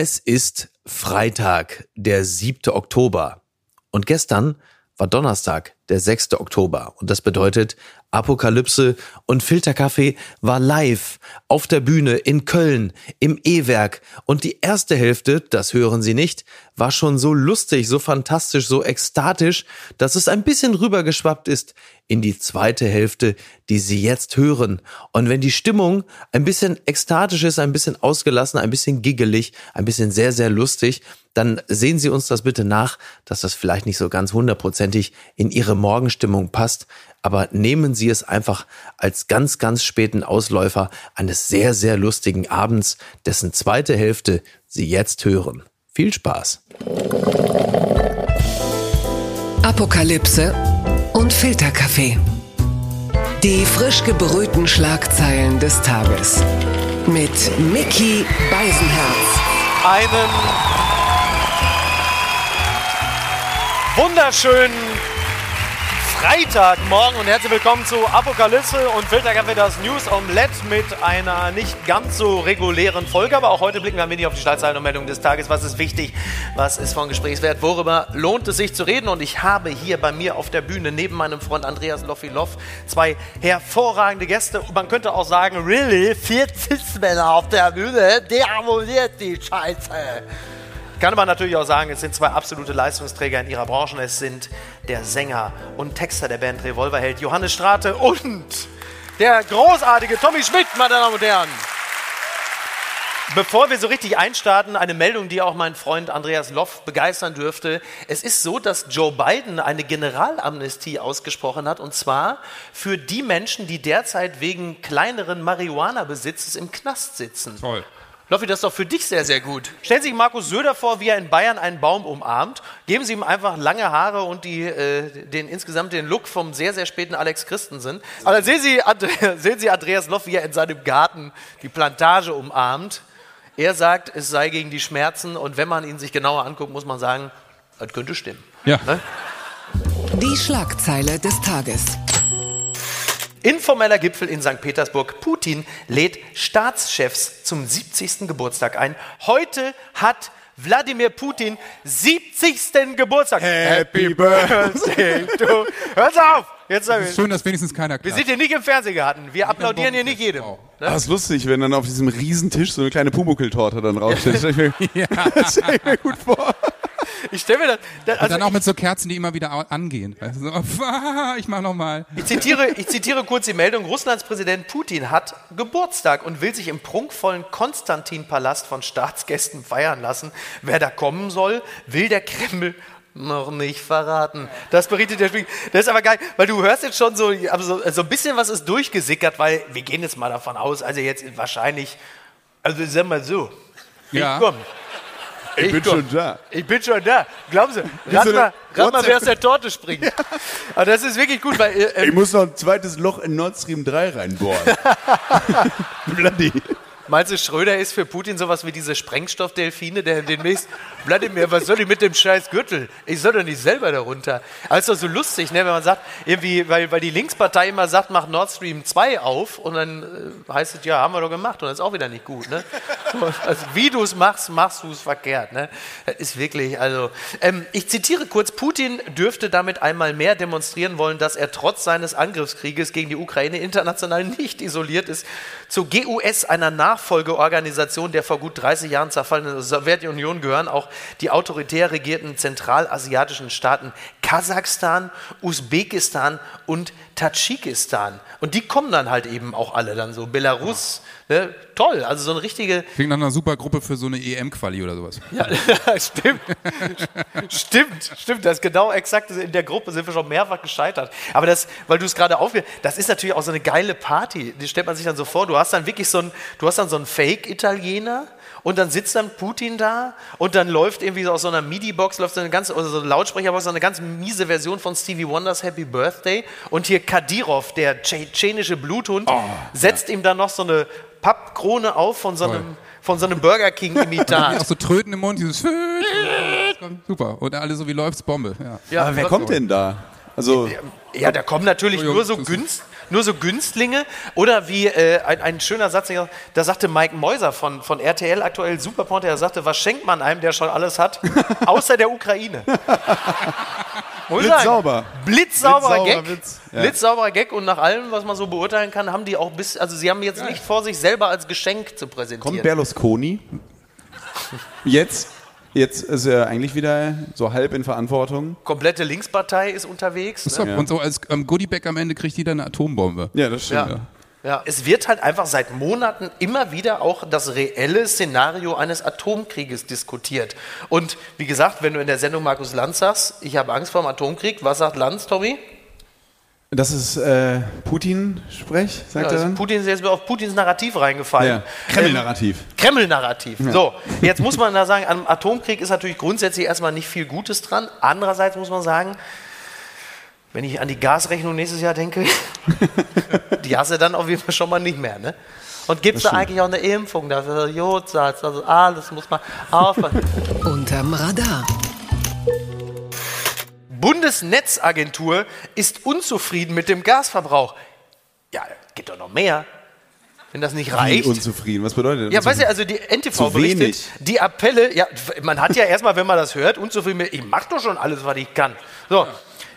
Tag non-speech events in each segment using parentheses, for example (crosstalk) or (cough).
Es ist Freitag, der 7. Oktober. Und gestern war Donnerstag, der 6. Oktober. Und das bedeutet, Apokalypse und Filterkaffee war live auf der Bühne in Köln im E-Werk. Und die erste Hälfte, das hören Sie nicht, war schon so lustig, so fantastisch, so ekstatisch, dass es ein bisschen rübergeschwappt ist in die zweite Hälfte, die Sie jetzt hören. Und wenn die Stimmung ein bisschen ekstatisch ist, ein bisschen ausgelassen, ein bisschen giggelig, ein bisschen sehr, sehr lustig, dann sehen Sie uns das bitte nach, dass das vielleicht nicht so ganz hundertprozentig in Ihre Morgenstimmung passt. Aber nehmen Sie es einfach als ganz, ganz späten Ausläufer eines sehr, sehr lustigen Abends, dessen zweite Hälfte Sie jetzt hören. Viel Spaß. Apokalypse und Filterkaffee. Die frisch gebrühten Schlagzeilen des Tages. Mit Mickey Beisenherz. Einen wunderschönen Freitagmorgen und herzlich willkommen zu Apokalypse und Filterkaffee, das News Omelette mit einer nicht ganz so regulären Folge. Aber auch heute blicken wir ein wenig auf die Schlagzeilen und Meldungen des Tages. Was ist wichtig? Was ist von Gesprächswert? Worüber lohnt es sich zu reden? Und ich habe hier bei mir auf der Bühne neben meinem Freund Andreas Loffiloff zwei hervorragende Gäste. Man könnte auch sagen, really, vier Cis-Männer auf der Bühne, der abonniert die Scheiße. Kann man natürlich auch sagen, es sind zwei absolute Leistungsträger in ihrer Branche. Es sind der Sänger und Texter der Band Revolverheld Johannes Strate und der großartige Tommy Schmidt, meine Damen und Herren. Bevor wir so richtig einstarten, eine Meldung, die auch mein Freund Andreas Loff begeistern dürfte. Es ist so, dass Joe Biden eine Generalamnestie ausgesprochen hat, und zwar für die Menschen, die derzeit wegen kleineren Marihuana-Besitzes im Knast sitzen. Toll. Loffi, das ist doch für dich sehr, sehr gut. Stellen Sie sich Markus Söder vor, wie er in Bayern einen Baum umarmt. Geben Sie ihm einfach lange Haare und die, äh, den, insgesamt den Look vom sehr, sehr späten Alex Christensen. Aber dann sehen Sie, Andre (laughs) sehen Sie Andreas Loff, wie er in seinem Garten die Plantage umarmt. Er sagt, es sei gegen die Schmerzen und wenn man ihn sich genauer anguckt, muss man sagen, das könnte stimmen. Ja. Ne? Die Schlagzeile des Tages. Informeller Gipfel in St. Petersburg. Putin lädt Staatschefs zum 70. Geburtstag ein. Heute hat Wladimir Putin 70. Geburtstag. Happy Birthday to... Hör's auf! Jetzt Es ist schön, dass wenigstens keiner Wir klatscht. sind hier nicht im Fernsehgarten. Wir applaudieren hier nicht jedem. Wow. Das ist lustig, wenn dann auf diesem Riesentisch so eine kleine Pumuckl-Torte dann (laughs) raussteht. Das mir, (laughs) das stell ich mir gut vor. Ich stelle mir das... das Und also dann auch mit so Kerzen, die immer wieder angehen. Weißt du, so, (laughs) ich mach noch mal. Ich zitiere, ich zitiere kurz die Meldung. Russlands Präsident Putin hat Geburtstag und will sich im prunkvollen Konstantin-Palast von Staatsgästen feiern lassen. Wer da kommen soll, will der Kreml noch nicht verraten. Das berichtet der Spiegel. Das ist aber geil, weil du hörst jetzt schon so, aber so, so ein bisschen was ist durchgesickert, weil wir gehen jetzt mal davon aus, also jetzt wahrscheinlich, also sag mal so, Ja. komm. Ich bin komm. schon da. Ich bin schon da. Glauben Sie, rat so mal, rat mal wer aus der Torte springt. Aber das ist wirklich gut, weil äh, Ich muss noch ein zweites Loch in Nord Stream 3 reinbohren. (laughs) Bloody. Meinst du, Schröder ist für Putin sowas wie diese Sprengstoffdelfine, der demnächst, Wladimir, was soll ich mit dem scheiß Gürtel? Ich soll doch nicht selber darunter. Doch so lustig, ne, wenn man sagt, irgendwie, weil, weil die Linkspartei immer sagt, mach Nord Stream 2 auf und dann äh, heißt es, ja, haben wir doch gemacht und das ist auch wieder nicht gut. Ne? So, (laughs) also, wie du es machst, machst du es verkehrt. Ne? Das ist wirklich, also, ähm, ich zitiere kurz, Putin dürfte damit einmal mehr demonstrieren wollen, dass er trotz seines Angriffskrieges gegen die Ukraine international nicht isoliert ist. Zur GUS, einer Nachfolgeorganisation der vor gut 30 Jahren zerfallenen Sowjetunion, gehören auch die autoritär regierten zentralasiatischen Staaten Kasachstan, Usbekistan und Tadschikistan. Und die kommen dann halt eben auch alle dann so. Belarus, ne? toll, also so eine richtige, Klingt nach einer super Gruppe für so eine EM-Quali oder sowas. ja, (laughs) stimmt. stimmt, stimmt. Das ist genau exakt. In der Gruppe sind wir schon mehrfach gescheitert. Aber das, weil du es gerade aufge, das ist natürlich auch so eine geile Party. Die stellt man sich dann so vor. Du hast dann wirklich so ein, du hast dann so einen Fake-Italiener. Und dann sitzt dann Putin da und dann läuft irgendwie so aus so einer MIDI-Box, läuft so eine ganz, oder so eine Lautsprecherbox, so eine ganz miese Version von Stevie Wonders Happy Birthday. Und hier Kadirov, der tschetschenische Bluthund, setzt ihm dann noch so eine Pappkrone auf von so einem, Toll. von so einem Burger King-Imitat. (laughs) Auch so Tröten im Mund, dieses (laughs) Super. Und alle so, wie läuft's? Bombe. Ja. Ja, Aber wer kommt denn da? Also, Ja, da kommen natürlich Entschuldigung, nur so, das ist- Günst, nur so Günstlinge. Oder wie äh, ein, ein schöner Satz, da sagte Mike Mäuser von, von RTL aktuell Superporte, er sagte, was schenkt man einem, der schon alles hat, (laughs) außer der Ukraine? (laughs) Blitzsauber. Blitzsauberer Gag. Witz. Ja. Blitzsauberer Gag und nach allem, was man so beurteilen kann, haben die auch bis, also sie haben jetzt nicht vor, sich selber als Geschenk zu präsentieren. kommt Berlusconi (laughs) jetzt? Jetzt ist er eigentlich wieder so halb in Verantwortung. Komplette Linkspartei ist unterwegs. Ne? Und so als ähm, Goodiebag am Ende kriegt jeder eine Atombombe. Ja, das stimmt. Ja. Ja, es wird halt einfach seit Monaten immer wieder auch das reelle Szenario eines Atomkrieges diskutiert. Und wie gesagt, wenn du in der Sendung Markus Lanz sagst, ich habe Angst vor dem Atomkrieg, was sagt Lanz, Tommy? Das ist äh, Putin-Sprech, sagt Ja, er also dann? Putin ist jetzt auf Putins Narrativ reingefallen. Ja. Kreml-Narrativ. Ähm, Kreml-Narrativ. So, jetzt muss man da sagen, am Atomkrieg ist natürlich grundsätzlich erstmal nicht viel Gutes dran. Andererseits muss man sagen, wenn ich an die Gasrechnung nächstes Jahr denke, (laughs) die hast du dann auf jeden Fall schon mal nicht mehr. Ne? Und gibt es da eigentlich auch eine Impfung dafür? Jodsalz, also alles muss man aufpassen. Unterm Radar. Bundesnetzagentur ist unzufrieden mit dem Gasverbrauch. Ja, gibt doch noch mehr. Wenn das nicht Wie reicht. unzufrieden. Was bedeutet Ja, das? weißt du, also die NTV berichtet, wenig. die Appelle, ja, man hat ja erstmal, wenn man das hört, unzufrieden mit, ich mach doch schon alles, was ich kann. So.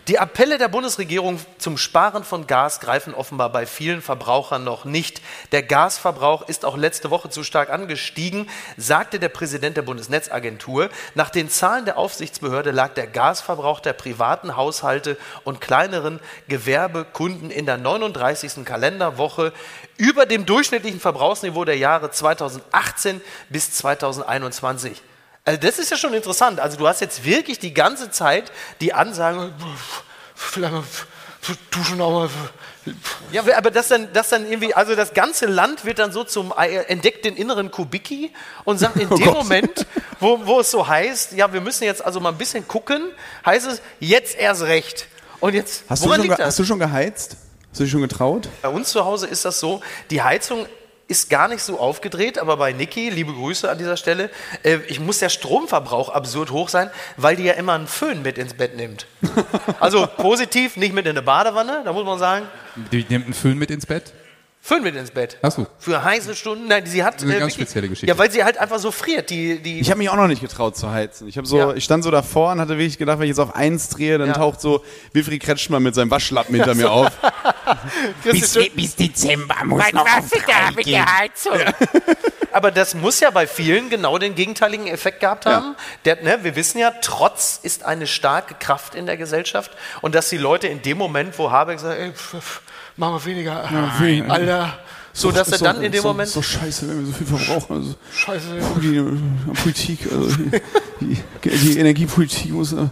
Die Appelle der Bundesregierung zum Sparen von Gas greifen offenbar bei vielen Verbrauchern noch nicht. Der Gasverbrauch ist auch letzte Woche zu stark angestiegen, sagte der Präsident der Bundesnetzagentur. Nach den Zahlen der Aufsichtsbehörde lag der Gasverbrauch der privaten Haushalte und kleineren Gewerbekunden in der 39. Kalenderwoche über dem durchschnittlichen Verbrauchsniveau der Jahre 2018 bis 2021. Also das ist ja schon interessant. Also du hast jetzt wirklich die ganze Zeit die Ansagen, vielleicht mal duschen auch mal. Ja, aber das dann, das dann irgendwie, also das ganze Land wird dann so zum, äh, entdeckt den inneren Kubicki und sagt in (laughs) dem Moment, wo, wo es so heißt, ja, wir müssen jetzt also mal ein bisschen gucken, heißt es, jetzt erst recht. Und jetzt, Hast du, schon, liegt ge- das? hast du schon geheizt? Hast du dich schon getraut? Bei uns zu Hause ist das so, die Heizung ist gar nicht so aufgedreht, aber bei Niki, liebe Grüße an dieser Stelle, äh, ich muss der Stromverbrauch absurd hoch sein, weil die ja immer einen Föhn mit ins Bett nimmt. Also positiv, nicht mit in eine Badewanne, da muss man sagen, Die nimmt einen Föhn mit ins Bett. Föhn mit ins Bett. Ach so. Für heiße Stunden, nein, sie hat... ist eine ganz wirklich- spezielle Geschichte. Ja, weil sie halt einfach so friert, die... die Ich habe mich auch noch nicht getraut zu heizen. Ich, hab so, Ja. ich stand so davor und hatte wirklich gedacht, wenn ich jetzt auf eins drehe, dann Ja. taucht so Wilfried Kretschmann mit seinem Waschlappen hinter mir auf. (laughs) bis, bis Dezember muss noch auf drei gehen. (laughs) Aber das muss ja bei vielen genau den gegenteiligen Effekt gehabt haben. Der, ne, wir wissen ja, Trotz ist eine starke Kraft in der Gesellschaft und dass die Leute in dem Moment, wo Habeck sagt, ey, pf, pf, machen wir weniger, Alter, so dass er so, dann in dem so, Moment, So scheiße, wenn wir so viel verbrauchen. Also, scheiße, die, äh, Politik, also die, die, die Energiepolitik muss äh,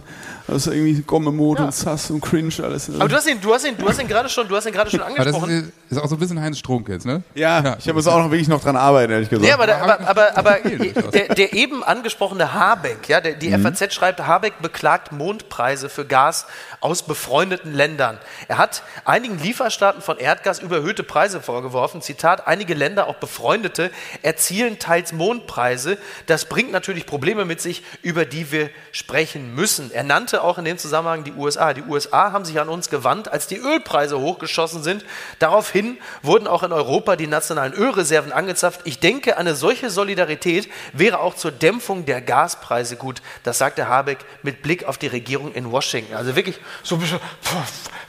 das ist irgendwie Gomme-Mode und Sass und Cringe alles. äh. aber du hast ihn, du hast ihn, du hast ihn gerade schon, du hast ihn gerade schon angesprochen. Ist, ist auch so ein bisschen Heinz Strunk jetzt, ne? ja, ich muss auch noch wirklich noch dran arbeiten, ehrlich gesagt. Ja, aber, der, aber, aber, aber (laughs) der, der eben angesprochene Habeck, ja, der, die FAZ schreibt, Habeck beklagt Mondpreise für Gas aus befreundeten Ländern. Er hat einigen Lieferstaaten von Erdgas überhöhte Preise vorgeworfen. Zitat, einige Länder, auch befreundete, erzielen teils Mondpreise. Das bringt natürlich Probleme mit sich, über die wir sprechen müssen. Er nannte auch in dem Zusammenhang die USA. Die USA haben sich an uns gewandt, als die Ölpreise hochgeschossen sind. Daraufhin wurden auch in Europa die nationalen Ölreserven angezapft. Ich denke, eine solche Solidarität wäre auch zur Dämpfung der Gaspreise gut. Das sagte Habeck mit Blick auf die Regierung in Washington. Also wirklich So ein bisschen,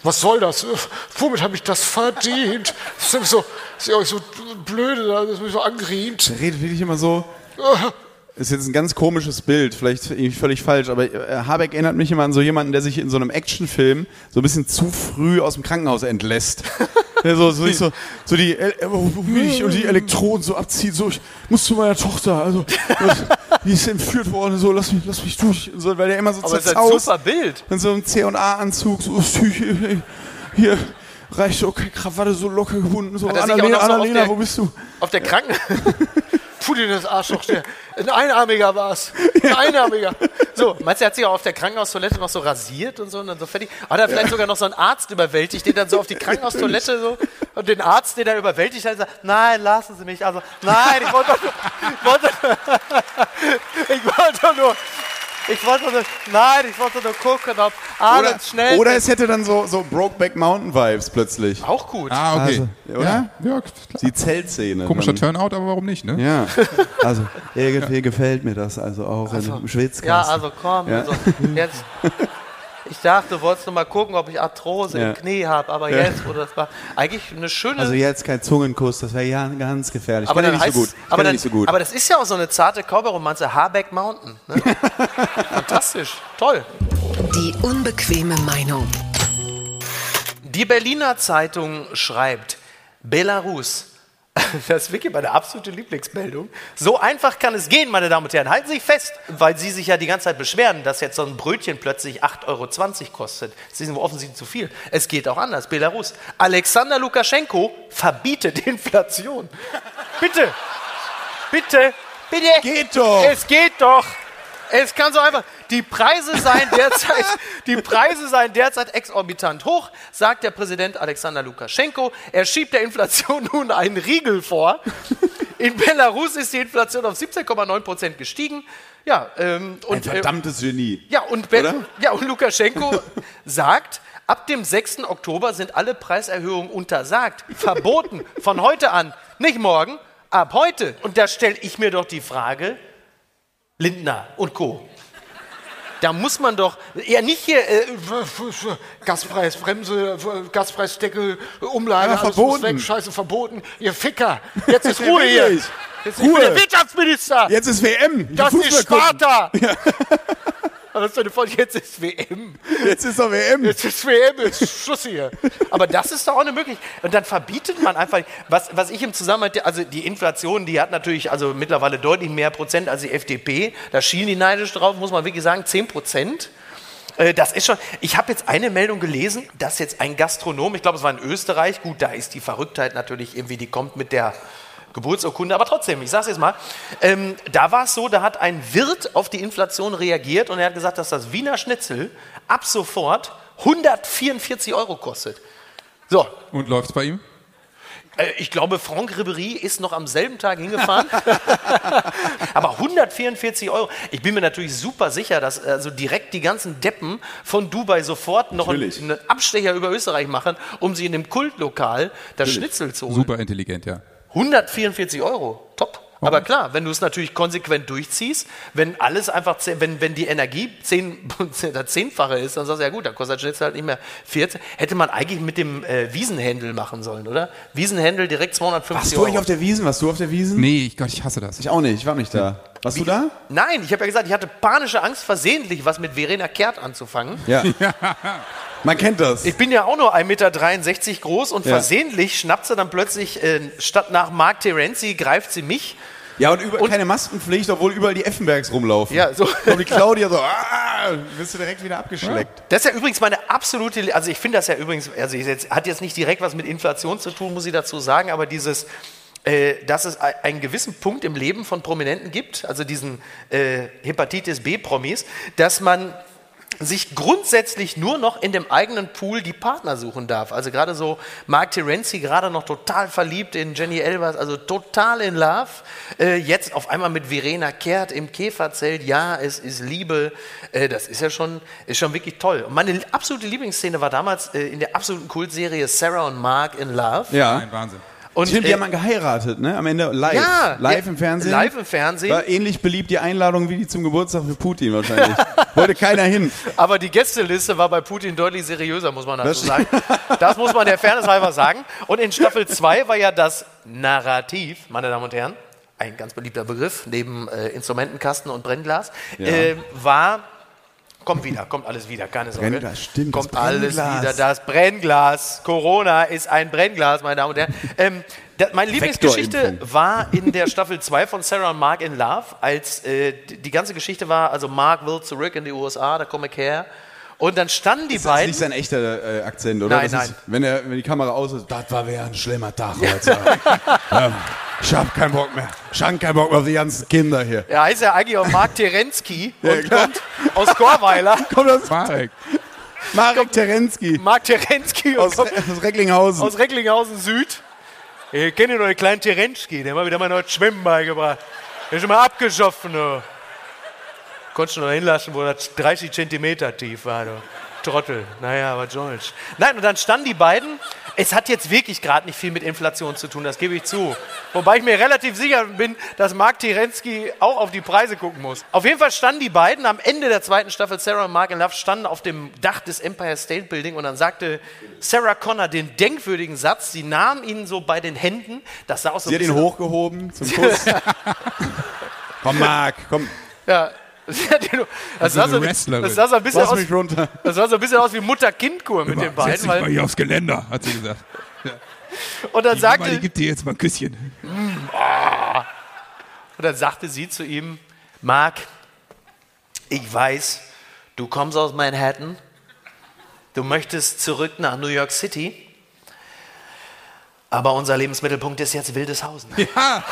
was soll das? Womit habe ich das verdient? Das ist so, das ist ja auch so blöde, da ist mich so angeriemt. Der redet wirklich immer so. Ist jetzt ein ganz komisches Bild, vielleicht völlig falsch, aber äh, Habeck erinnert mich immer an so jemanden, der sich in so einem Actionfilm so ein bisschen zu früh aus dem Krankenhaus entlässt. (laughs) Der so, so, so, so die, äh, wo bin ich und die Elektroden so abzieht, so, ich muss zu meiner Tochter, also, (laughs) die ist entführt worden, so, lass mich, lass mich durch, so, weil der immer so Aber es ist ein zerzaust. super Bild. In so einem C&A-Anzug, so, hier, hier reicht okay, Krawatte so locker gebunden, so, Hat Annalena, Annalena, wo bist du? Auf der Kranken... (laughs) Putin, das Arschloch, der, ein Einarmiger war es. Ein Einarmiger. So, meinst du, er hat sich auch auf der Krankenhaustoilette noch so rasiert und so und dann so fertig? Hat er vielleicht sogar noch so einen Arzt überwältigt, den dann so auf die Krankenhaustoilette so und den Arzt, den er überwältigt hat, sagt, nein, lassen Sie mich. Also, nein, ich wollte doch nur, ich wollte, ich wollte doch nur, Ich wollte nur, nein, ich wollte nur gucken, ob alles Oder, schnell. oder es hätte dann so, so Brokeback Mountain Vibes plötzlich. auch gut. Ah, okay. Also, oder? ja, ja, klar. Die Zeltszene. Komischer dann. Turnout, aber warum nicht, ne? Ja, (laughs) also irgendwie gefällt mir das also auch im Schwitzkasten. Ja, also komm. Ja. Also, jetzt. (laughs) Ich dachte, du wolltest nur mal gucken, ob ich Arthrose Ja. im Knie habe, aber Ja. jetzt, wo das war, eigentlich eine schöne. Also jetzt kein Zungenkuss, das wäre ja ganz gefährlich. aber dann heißt, so aber, dann, nicht so gut. aber das ist ja auch so eine zarte Cowboy-Romanze, Habeck Mountain. Ne? (laughs) Fantastisch, toll. Die unbequeme Meinung. Die Berliner Zeitung schreibt, Belarus. (laughs) Das ist wirklich meine absolute Lieblingsmeldung. So einfach kann es gehen, meine Damen und Herren. Halten Sie sich fest, weil Sie sich ja die ganze Zeit beschweren, dass jetzt so ein Brötchen plötzlich 8,20 Euro kostet. Das ist offensichtlich zu viel. Es geht auch anders. Belarus. Alexander Lukaschenko verbietet (laughs) Inflation. Bitte, bitte, bitte. Geht doch. Es geht doch. Es kann so einfach. Die Preise seien derzeit, die Preise seien derzeit exorbitant hoch, sagt der Präsident Alexander Lukaschenko. Er schiebt der Inflation nun einen Riegel vor. In Belarus ist die Inflation auf 17,9 Prozent gestiegen. Ja, ähm, Ein und, äh, verdammtes Genie. ja, und, Be Oder? ja, und Lukaschenko sagt, ab dem 6. Oktober sind alle Preiserhöhungen untersagt, verboten, von heute an, nicht morgen, ab heute. Und da stelle ich mir doch die Frage, Lindner und Co. Da muss man doch eher nicht hier, äh, Gaspreisbremse, Gaspreisdeckel, Umlage, Ja, alles verboten. weg, scheiße, verboten. Ihr Ficker, jetzt ist (laughs) Ruhe hier. Jetzt ich bin Ruhe. der Wirtschaftsminister. Jetzt ist WM. Ich das ist. Sparta. aber (laughs) das ist doch eine Folge, jetzt ist WM. Jetzt ist doch WM. Jetzt ist WM, ist Schluss hier. Aber das ist doch auch eine Möglichkeit. Und dann verbietet man einfach, was, was ich im Zusammenhang, also die Inflation, die hat natürlich also mittlerweile deutlich mehr Prozent als die FDP. Da schielen die neidisch drauf, muss man wirklich sagen, 10 Prozent. Äh, Das ist schon. Ich habe jetzt eine Meldung gelesen, dass jetzt ein Gastronom, ich glaube, es war in Österreich, gut, da ist die Verrücktheit natürlich irgendwie, die kommt mit der Geburtsurkunde, aber trotzdem, ich sage es jetzt mal, ähm, da war es so, da hat ein Wirt auf die Inflation reagiert und er hat gesagt, dass das Wiener Schnitzel ab sofort 144 Euro kostet. So, Und läuft's bei ihm? äh, ich glaube, Franck Ribéry ist noch am selben Tag hingefahren. (laughs) Aber 144 Euro. Ich bin mir natürlich super sicher, dass also direkt die ganzen Deppen von Dubai sofort noch einen, Natürlich. einen Abstecher über Österreich machen, um sie in dem Kultlokal das Schnitzel zu holen. Super intelligent, ja. 144 Euro. Top. Aber klar, wenn du es natürlich konsequent durchziehst, wenn alles einfach, zehn- wenn, wenn die Energie zehn, (laughs) das Zehnfache ist, dann sagst du, ja gut, dann kostet Schnitzel halt nicht mehr 14. Hätte man eigentlich mit dem äh, Wiesenhändel machen sollen, oder? Wiesenhändel direkt 250 Warst du Euro. eigentlich auf der Wiesen? Warst du auf der Wiesen? Nee, ich, Gott, ich hasse das. Ich auch nicht, ich war nicht da. Warst du da? Nein, ich habe ja gesagt, ich hatte panische Angst, versehentlich was mit Verena Kehrt anzufangen. Ja. (laughs) (laughs) Man kennt das. Ich bin ja auch nur 1,63 Meter groß und Ja. versehentlich schnappt sie dann plötzlich, äh, statt nach Mark Terenzi, greift sie mich. Ja, und, über, Und- keine Maskenpflicht, obwohl überall die Effenbergs rumlaufen. Ja, so. Und die Claudia so, (laughs) ah, wirst du direkt wieder abgeschleckt. Das ist ja übrigens meine absolute, also ich finde das ja übrigens, also jetzt, hat jetzt nicht direkt was mit Inflation zu tun, muss ich dazu sagen, aber dieses, äh, dass es ein- einen gewissen Punkt im Leben von Prominenten gibt, also diesen äh, Hepatitis B-Promis, dass man sich grundsätzlich nur noch in dem eigenen Pool die Partner suchen darf. Also gerade so Mark Terenzi, gerade noch total verliebt in Jenny Elvers, also total in Love. Äh, jetzt auf einmal mit Verena Kehrt im Käferzelt. Ja, es ist Liebe. Äh, das ist ja schon, ist schon wirklich toll. Und meine absolute Lieblingsszene war damals äh, in der absoluten Kultserie Sarah und Mark in Love. Ja. Ein Wahnsinn. Und, Stimmt, die äh, haben mal geheiratet, ne? Am Ende live. Ja, live ja, im Fernsehen. live im Fernsehen. War ähnlich beliebt die Einladung wie die zum Geburtstag für Putin wahrscheinlich. (laughs) Wollte keiner hin. Aber die Gästeliste war bei Putin deutlich seriöser, muss man dazu Das- sagen. Das muss man der Fairness halber sagen. Und in Staffel 2 war ja das Narrativ, meine Damen und Herren, ein ganz beliebter Begriff, neben äh, Instrumentenkasten und Brennglas, äh, war, kommt wieder, kommt alles wieder, keine Sorge. Brennglas, stimmt, das Kommt alles wieder, das Brennglas. Corona ist ein Brennglas, meine Damen und Herren. Ähm, da, meine Lieblingsgeschichte war in der Staffel 2 von Sarah und Mark in Love, als äh, die, die ganze Geschichte war, also Mark will zurück in die USA, da komme ich her. Und dann standen die Das ist beiden. nicht sein echter äh, Akzent, oder? Nein, das Ist, nein. wenn, er, wenn die Kamera aus ist, das war wieder ein schlimmer Tag heute. (laughs) ähm, ich hab keinen Bock mehr. Ich hab keinen Bock mehr auf die ganzen Kinder hier. Er heißt ja eigentlich auch Mark Terensky (laughs) Ja, und kommt aus Chorweiler. (laughs) Kommt aus Marek. Marek Terensky Mark Terensky aus, kommt aus Recklinghausen. aus Recklinghausen Süd. Ich kenne noch den kleinen Terensky, der hat mir wieder mal neues Schwimmen beigebracht. Der ist schon mal abgeschoffen. Du. Konntest du noch hinlassen, wo das 30 Zentimeter tief war, du. Trottel. Naja, was soll's. Nein, und dann standen die beiden. Es hat jetzt wirklich gerade nicht viel mit Inflation zu tun, das gebe ich zu. Wobei ich mir relativ sicher bin, dass Mark Tirensky auch auf die Preise gucken muss. Auf jeden Fall standen die beiden am Ende der zweiten Staffel, Sarah und Mark in Love, standen auf dem Dach des Empire State Building und dann sagte Sarah Connor den denkwürdigen Satz, sie nahm ihn so bei den Händen, das sah aus so Sie hat ihn hochgehoben zum Kuss. (laughs) komm, Marc, komm, Ja. Ihn- Das sah, so, ein- Wrestlerin. das sah so ein bisschen lass aus, mich runter. das sah so ein bisschen aus wie Mutter-Kind-Kur mit den Setz beiden. dich mal hier aufs Geländer, hat sie gesagt. (laughs) und dann Die Mama, die sagte, gibt dir jetzt mal ein Küsschen. Und dann sagte sie zu ihm, Mark, ich weiß, du kommst aus Manhattan, du möchtest zurück nach New York City, aber unser Lebensmittelpunkt ist jetzt Wildeshausen. (laughs) Ja,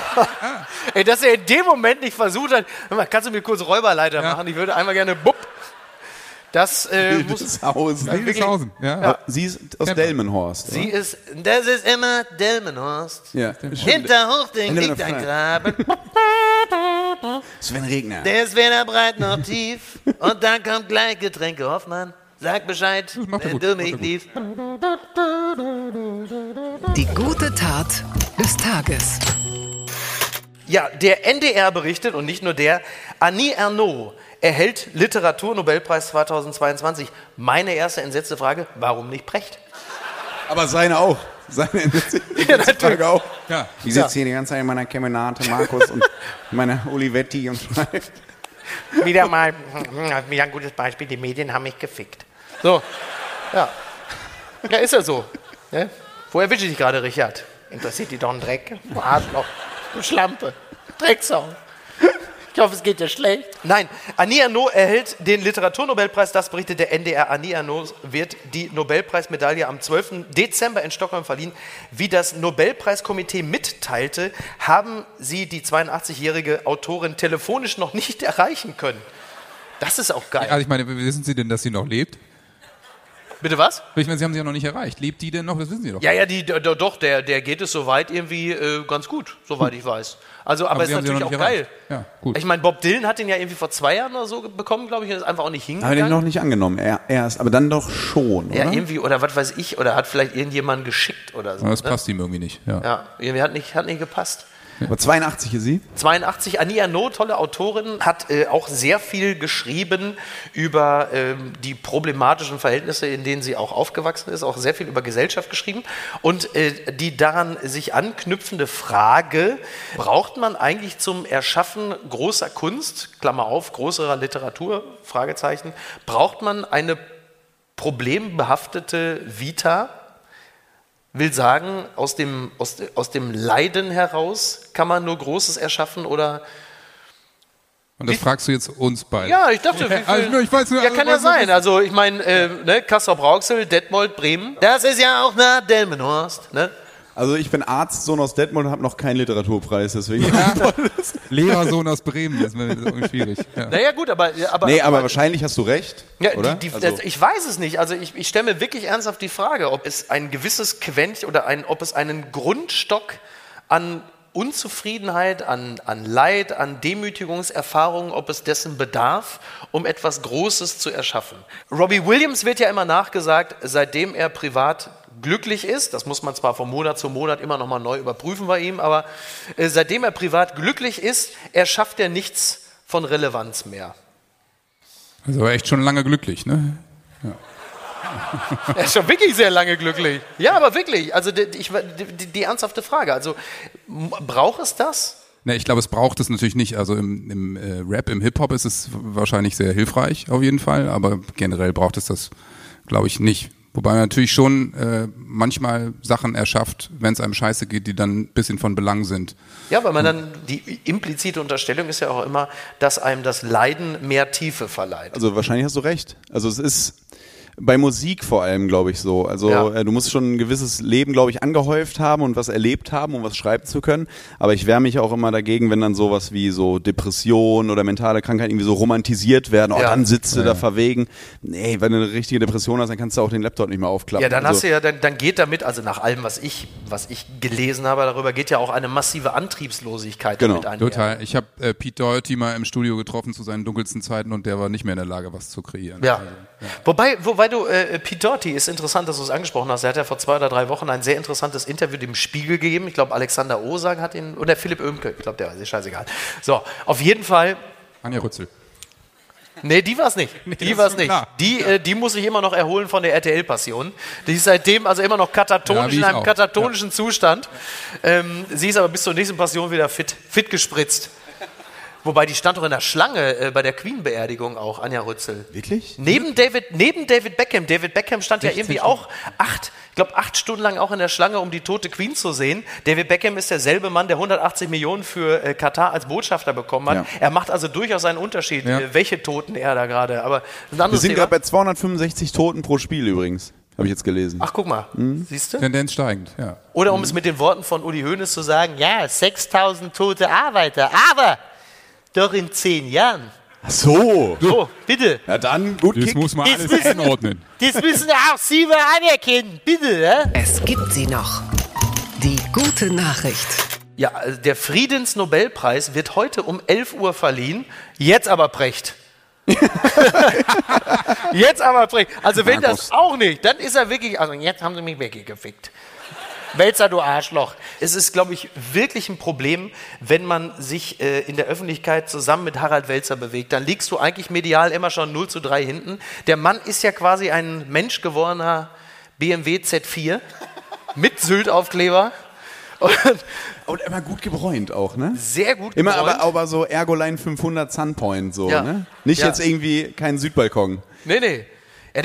Ey, dass er in dem Moment nicht versucht hat, kannst du mir kurz Räuberleiter Ja. machen? Ich würde einmal gerne, bupp. Das äh, muss, Wildeshausen. Wildeshausen. Ja. Ja. Sie ist aus Camper. Delmenhorst. sie ist, das ist immer Delmenhorst. Ja. Hinter Hochding liegt ein. Graben. (laughs) Sven Regner. Der ist weder breit noch tief. Und dann kommt gleich Getränke Hoffmann. Sag Bescheid, wenn du mich gut. liebst. Die gute Tat des Tages. Ja, der NDR berichtet und nicht nur der, Annie Ernaux erhält Literaturnobelpreis 2022. Meine erste entsetzte Frage, warum nicht Precht? Aber seine auch. Seine (laughs) Ja, natürlich. Frage auch. Ja. Ich sitze hier die ganze Zeit in meiner Kemenate, Markus und (laughs) meiner Olivetti und schreibe. Wieder mal, wieder ein gutes Beispiel, die Medien haben mich gefickt. So, ja. Ja, ist ja so. Ne? Wo erwische ich dich gerade, Richard? Interessiert dich doch ein Dreck? Du Arschloch, du Schlampe, Drecksau. Ich hoffe, es geht dir schlecht. Nein, Annie Ernaux erhält den Literaturnobelpreis. Das berichtet der NDR. Annie Ernaux wird die Nobelpreismedaille am 12. Dezember in Stockholm verliehen. Wie das Nobelpreiskomitee mitteilte, haben sie die 82-jährige Autorin telefonisch noch nicht erreichen können. Das ist auch geil. Also ich meine, wissen Sie denn, dass sie noch lebt? Bitte was? Ich meine, Sie haben sie ja noch nicht erreicht. Lebt die denn noch? Das wissen Sie doch. Ja, ja, die, doch, der, der geht es soweit irgendwie äh, ganz gut, soweit ich weiß. Also, aber, Aber ist natürlich auch nicht geil. erreicht. Ja, gut. Ich meine, Bob Dylan hat den ja irgendwie vor zwei Jahren oder so bekommen, glaube ich, und ist einfach auch nicht Aber den hingegangen. noch nicht angenommen. Er, erst, aber dann doch schon, ja, oder? irgendwie, oder was weiß ich, oder hat vielleicht irgendjemand geschickt oder so. Aber das ne? passt ihm irgendwie nicht. Ja. Ja, irgendwie hat nicht, hat nicht gepasst. Aber 82 ist sie. 82, Annie Ernaux, tolle Autorin, hat äh, auch sehr viel geschrieben über ähm, die problematischen Verhältnisse, in denen sie auch aufgewachsen ist, auch sehr viel über Gesellschaft geschrieben. Und äh, die daran sich anknüpfende Frage, braucht man eigentlich zum Erschaffen großer Kunst, Klammer auf, größerer Literatur, Fragezeichen, braucht man eine problembehaftete Vita, will sagen, aus dem, aus, aus dem Leiden heraus kann man nur Großes erschaffen oder. Und das fragst du jetzt uns beide. Ja, ich dachte, wie viel, Also, ich weiß nur, ja, also, kann ja sein. Also, ich meine, äh, ne, Kassel Brauxel, Detmold, Bremen. Das ist ja auch nach Delmenhorst. Ne? Also ich bin Arzt, Sohn aus Detmold und habe noch keinen Literaturpreis, deswegen. (laughs) Lehrersohn aus Bremen, das ist irgendwie schwierig. Ja. Naja, gut, aber. aber Nee, aber wahrscheinlich hast du recht, Ja, oder? Die, die, also, das, ich weiß es nicht. Also ich, ich stelle mir wirklich ernsthaft die Frage, ob es ein gewisses Quäntchen oder ein, ob es einen Grundstock an Unzufriedenheit, an, an Leid, an Demütigungserfahrungen, ob es dessen bedarf, um etwas Großes zu erschaffen. Robbie Williams wird ja immer nachgesagt, seitdem er privat glücklich ist, das muss man zwar von Monat zu Monat immer noch mal neu überprüfen bei ihm, aber äh, seitdem er privat glücklich ist, erschafft er nichts von Relevanz mehr. Also echt schon lange glücklich, ne? (laughs) Er ist schon wirklich sehr lange glücklich. Ja, aber wirklich. Also die, die, die ernsthafte Frage. Also braucht es das? Ne, ich glaube, es braucht es natürlich nicht. Also im, im äh, Rap, im Hip-Hop ist es wahrscheinlich sehr hilfreich, auf jeden Fall, aber generell braucht es das, glaube ich, nicht. Wobei man natürlich schon äh, manchmal Sachen erschafft, wenn es einem scheiße geht, die dann ein bisschen von Belang sind. Ja, weil man dann die implizite Unterstellung ist ja auch immer, dass einem das Leiden mehr Tiefe verleiht. also wahrscheinlich hast du recht. Also es ist, bei Musik vor allem, glaube ich, so. Also Ja. äh, du musst schon ein gewisses Leben, glaube ich, angehäuft haben und was erlebt haben, um was schreiben zu können. Aber ich wehre mich auch immer dagegen, wenn dann sowas wie so Depression oder mentale Krankheit irgendwie so romantisiert werden. Oh, Ja. dann sitzt du da verwegen. Nee, wenn du eine richtige Depression hast, dann kannst du auch den Laptop nicht mehr aufklappen. Ja, dann also, hast du ja, dann, dann geht damit, also nach allem, was ich, was ich gelesen habe, darüber geht ja auch eine massive Antriebslosigkeit Genau, damit einher. Total. Ich habe äh, Pete Doherty mal im Studio getroffen zu seinen dunkelsten Zeiten und der war nicht mehr in der Lage, was zu kreieren. Ja. Also, Wobei, wobei du, äh, Pete Doherty ist interessant, dass du es angesprochen hast. Er hat ja vor zwei oder drei Wochen ein sehr interessantes Interview dem Spiegel gegeben. Ich glaube, Alexander Osang hat ihn, oder Philipp Oemke. Ich glaube, der ist scheißegal. So, auf jeden Fall, Anja Rützel. Nee, die war es nicht. (laughs) das Die war es nicht. klar. Die, äh, die muss sich immer noch erholen von der RTL-Passion. Die ist seitdem also immer noch katatonisch, Ja, in ich einem auch. katatonischen Zustand. Ähm, sie ist aber bis zur nächsten Passion wieder fit, fit gespritzt. Wobei die stand doch in der Schlange äh, bei der Queen-Beerdigung auch, Anja Rützel. Wirklich? Neben David, neben David Beckham. David Beckham stand ja irgendwie auch acht, ich glaube acht Stunden lang auch in der Schlange, um die tote Queen zu sehen. David Beckham ist derselbe Mann, der 180 Millionen für äh, Katar als Botschafter bekommen hat. Ja. Er macht also durchaus einen Unterschied, Ja. äh, welche Toten er da gerade. Aber Wir sind gerade bei 265 Toten pro Spiel übrigens. Habe ich jetzt gelesen. Ach, guck mal, Hm? siehst du? Tendenz steigend, ja. Oder um es mit den Worten von Uli Hoeneß zu sagen, ja, 6000 tote Arbeiter, aber doch in zehn Jahren. Ach so. So, bitte. Ja, dann gut Das Kick. muss man Das alles müssen- einordnen. Das müssen auch Sie mal anerkennen, bitte. Ja? Es gibt sie noch. Die gute Nachricht. Ja, also der Friedensnobelpreis wird heute um 11 Uhr verliehen. Jetzt aber Precht. (laughs) jetzt aber Precht. Also wenn das auch nicht, dann ist er wirklich, also jetzt haben sie mich weggefickt. Welzer, du Arschloch. Es ist, glaube ich, wirklich ein Problem, wenn man sich äh, in der Öffentlichkeit zusammen mit Harald Welzer bewegt. Dann liegst du eigentlich medial immer schon 0 zu 3 hinten. Der Mann ist ja quasi ein menschgewordener BMW Z4 mit Sylt-Aufkleber. Und Und immer gut gebräunt auch, ne? sehr gut Immer gebräunt. aber, aber so Ergoline 500 Sunpoint, so, Ja. ne? Nicht Ja. jetzt irgendwie kein Südbalkon. Nee, nee.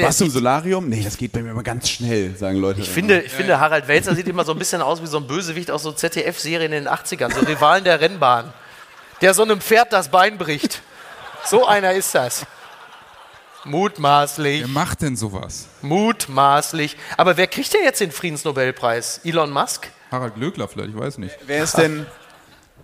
Ja, Warst du im Solarium? Nee, das geht bei mir immer ganz schnell, sagen Leute. ich finde, ich finde, Harald Welzer sieht immer so ein bisschen aus wie so ein Bösewicht aus so ZDF-Serien in den 80ern, so Rivalen der Rennbahn, der so einem Pferd das Bein bricht. So einer ist das. Mutmaßlich, Wer macht denn sowas? mutmaßlich. Aber wer kriegt denn jetzt den Friedensnobelpreis? Elon Musk? Harald Glöckler vielleicht, ich weiß nicht. Wer ist denn,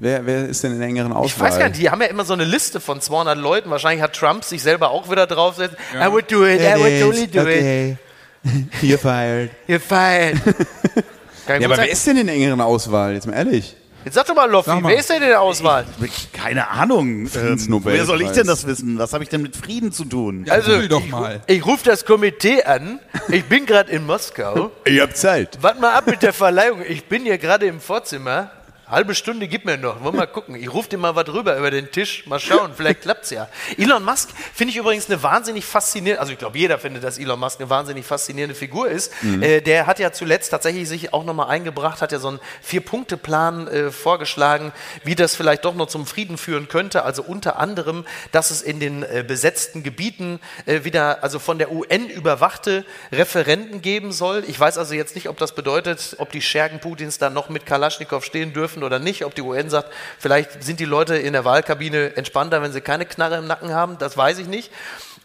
wer, wer ist denn in der engeren Auswahl? Ich weiß gar nicht, die haben ja immer so eine Liste von 200 Leuten. Wahrscheinlich hat Trump sich selber auch wieder draufgesetzt. I would do it, I would totally do it. okay. (laughs) You're fired. You're (laughs) ich Ja, aber sagen. wer ist denn in der engeren Auswahl? Jetzt mal ehrlich. Jetzt sag doch mal, Loffi, wer ist denn in der Auswahl? Keine Ahnung. Ähm, wer soll ich denn das wissen? Was habe ich denn mit Frieden zu tun? Also, Erzähl doch ich, mal. ich rufe das Komitee an. Ich bin gerade in Moskau. (laughs) Ich hab Zeit. Warte mal ab mit der Verleihung. Ich bin hier gerade im Vorzimmer. Halbe Stunde gib mir noch. Wollen wir mal gucken. Ich rufe dir mal was rüber über den Tisch. Mal schauen, vielleicht klappt's ja. Elon Musk finde ich übrigens eine wahnsinnig faszinierende, also ich glaube, jeder findet, dass Elon Musk eine wahnsinnig faszinierende Figur ist. Äh, der hat ja zuletzt tatsächlich sich auch nochmal eingebracht, hat ja so einen Vier-Punkte-Plan äh, vorgeschlagen, wie das vielleicht doch noch zum Frieden führen könnte. Also unter anderem, dass es in den äh, besetzten Gebieten äh, wieder, also von der UN überwachte Referenden geben soll. Ich weiß also jetzt nicht, ob das bedeutet, ob die Schergen Putins dann noch mit Kalaschnikow stehen dürfen oder nicht, ob die UN sagt, vielleicht sind die Leute in der Wahlkabine entspannter, wenn sie keine Knarre im Nacken haben, das weiß ich nicht.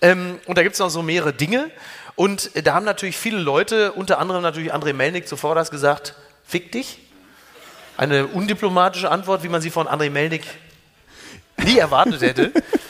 Ähm, und da gibt es noch so mehrere Dinge. Und äh, da haben natürlich viele Leute, unter anderem natürlich André Melnik zuvor das gesagt, fick dich. Eine undiplomatische Antwort, wie man sie von André Melnik nie erwartet hätte. (laughs)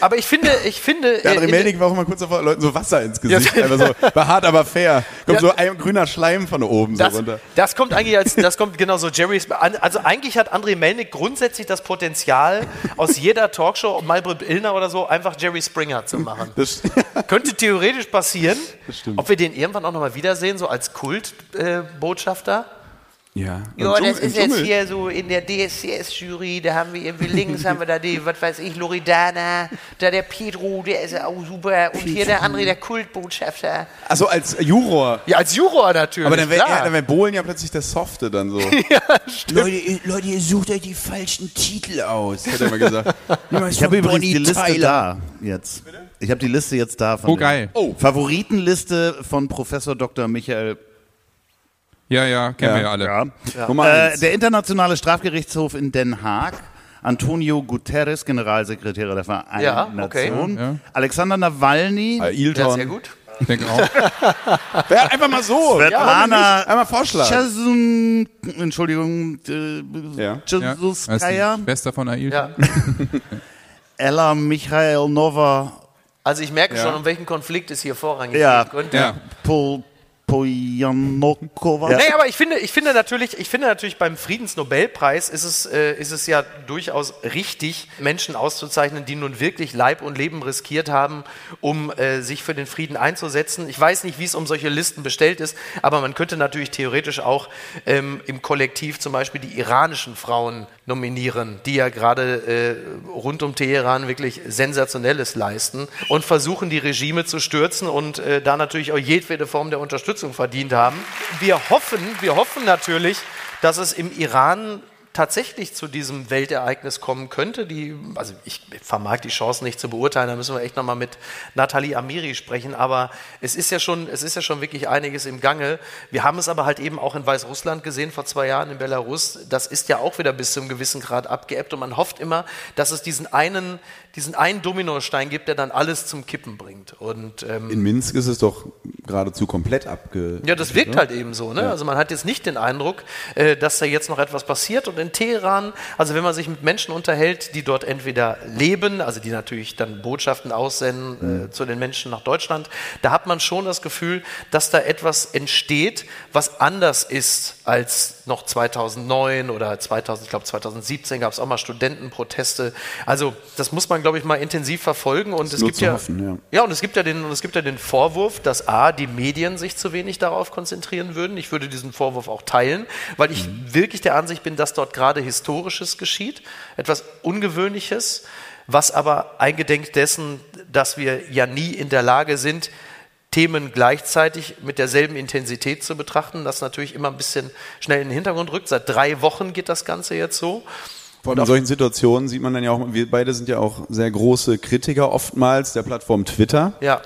Aber ich finde, ich finde. Der äh, André in- Melnik war auch immer kurz davor, Leuten so Wasser ins Gesicht. (laughs) Einfach so, war hart, aber fair. Kommt so ein grüner Schleim von oben Das, so runter. das kommt eigentlich als, das kommt genau so Jerry's, also eigentlich hat André Melnik grundsätzlich das Potenzial, aus jeder Talkshow, Malbrit Illner oder so, einfach Jerry Springer zu machen. Das, (laughs) Könnte theoretisch passieren, ob wir den irgendwann auch nochmal wiedersehen, so als Kultbotschafter. Äh. Ja. Ja, das Dschungel- ist jetzt hier so in der DSCS-Jury, da haben wir irgendwie links haben wir da die, was weiß ich, Loredana, da der Pedro, der ist ja auch super und hier der André, der Kultbotschafter. Also als Juror. Ja, als Juror natürlich. Aber dann wäre ja, wär Bohlen ja plötzlich der Softe dann so. (laughs) Leute, ihr- Leute, ihr sucht euch die falschen Titel aus. Hat er immer gesagt. (laughs) Ich habe übrigens die Liste da jetzt. Ich habe die Liste jetzt da von Oh, geil. Oh. Favoritenliste von Professor Dr. Michael Ja, ja, kennen Ja. wir ja alle. Ja. Nummer Äh, eins. der Internationale Strafgerichtshof in Den Haag. Antonio Guterres, Generalsekretär der Vereinten Ja, okay. Nationen. Ja. Alexander Nawalny, Ailton. Ja, sehr gut. Ich denke auch. (laughs) Einfach mal so. Svetlana Einmal Vorschlag. Chazun, Entschuldigung, äh, Ja. Ja, Chazuskaya, Schwester von Ailton. Ja. (laughs) Ella Michailnova, Also ich merke Ja. schon, um welchen Konflikt es hier vorrangig Ja. geht. Ja. Pol, Pojanokova. Nee, aber ich finde, ich finde natürlich, ich finde natürlich beim Friedensnobelpreis ist es, äh, ist es ja durchaus richtig, Menschen auszuzeichnen, die nun wirklich Leib und Leben riskiert haben, um äh, sich für den Frieden einzusetzen. Ich weiß nicht, wie es um solche Listen bestellt ist, aber man könnte natürlich theoretisch auch ähm, im Kollektiv zum Beispiel die iranischen Frauen nominieren, die ja gerade äh, rund um Teheran wirklich Sensationelles leisten und versuchen, die Regime zu stürzen und äh, da natürlich auch jedwede Form der Unterstützung verdient haben. Wir hoffen, wir hoffen natürlich, dass es im Iran tatsächlich zu diesem Weltereignis kommen könnte. Die, also ich vermag die Chancen nicht zu beurteilen, da müssen wir echt nochmal mit Nathalie Amiri sprechen, aber es ist ja schon, es ist ja schon wirklich einiges im Gange. Wir haben es aber halt eben auch in Weißrussland gesehen, vor zwei Jahren in Belarus. Das ist ja auch wieder bis zu einem gewissen Grad abgeebbt und man hofft immer, dass es diesen einen, diesen einen Dominostein gibt, der dann alles zum Kippen bringt. Und ähm, In Minsk ist es doch geradezu komplett abge. ja, das wirkt halt eben so. Ne? Also man hat jetzt nicht den Eindruck, äh, dass da jetzt noch etwas passiert. Und in Teheran, also wenn man sich mit Menschen unterhält, die dort entweder leben, also die natürlich dann Botschaften aussenden äh, zu den Menschen nach Deutschland, da hat man schon das Gefühl, dass da etwas entsteht, was anders ist als noch 2009 oder 2000, ich glaube 2017 gab es auch mal Studentenproteste. Also das muss man, glaube ich, mal intensiv verfolgen. Und es gibt ja, hoffen, ja. ja, und es gibt ja den, und es gibt ja den Vorwurf, dass A, die Medien sich zu wenig darauf konzentrieren würden. Ich würde diesen Vorwurf auch teilen, weil ich wirklich der Ansicht bin, dass dort gerade Historisches geschieht, etwas Ungewöhnliches, was aber eingedenk dessen, dass wir ja nie in der Lage sind, Themen gleichzeitig mit derselben Intensität zu betrachten, das natürlich immer ein bisschen schnell in den Hintergrund rückt. Seit drei Wochen geht das Ganze jetzt so. Vor allem in solchen Situationen sieht man dann ja auch, wir beide sind ja auch sehr große Kritiker oftmals der Plattform Twitter. Ja,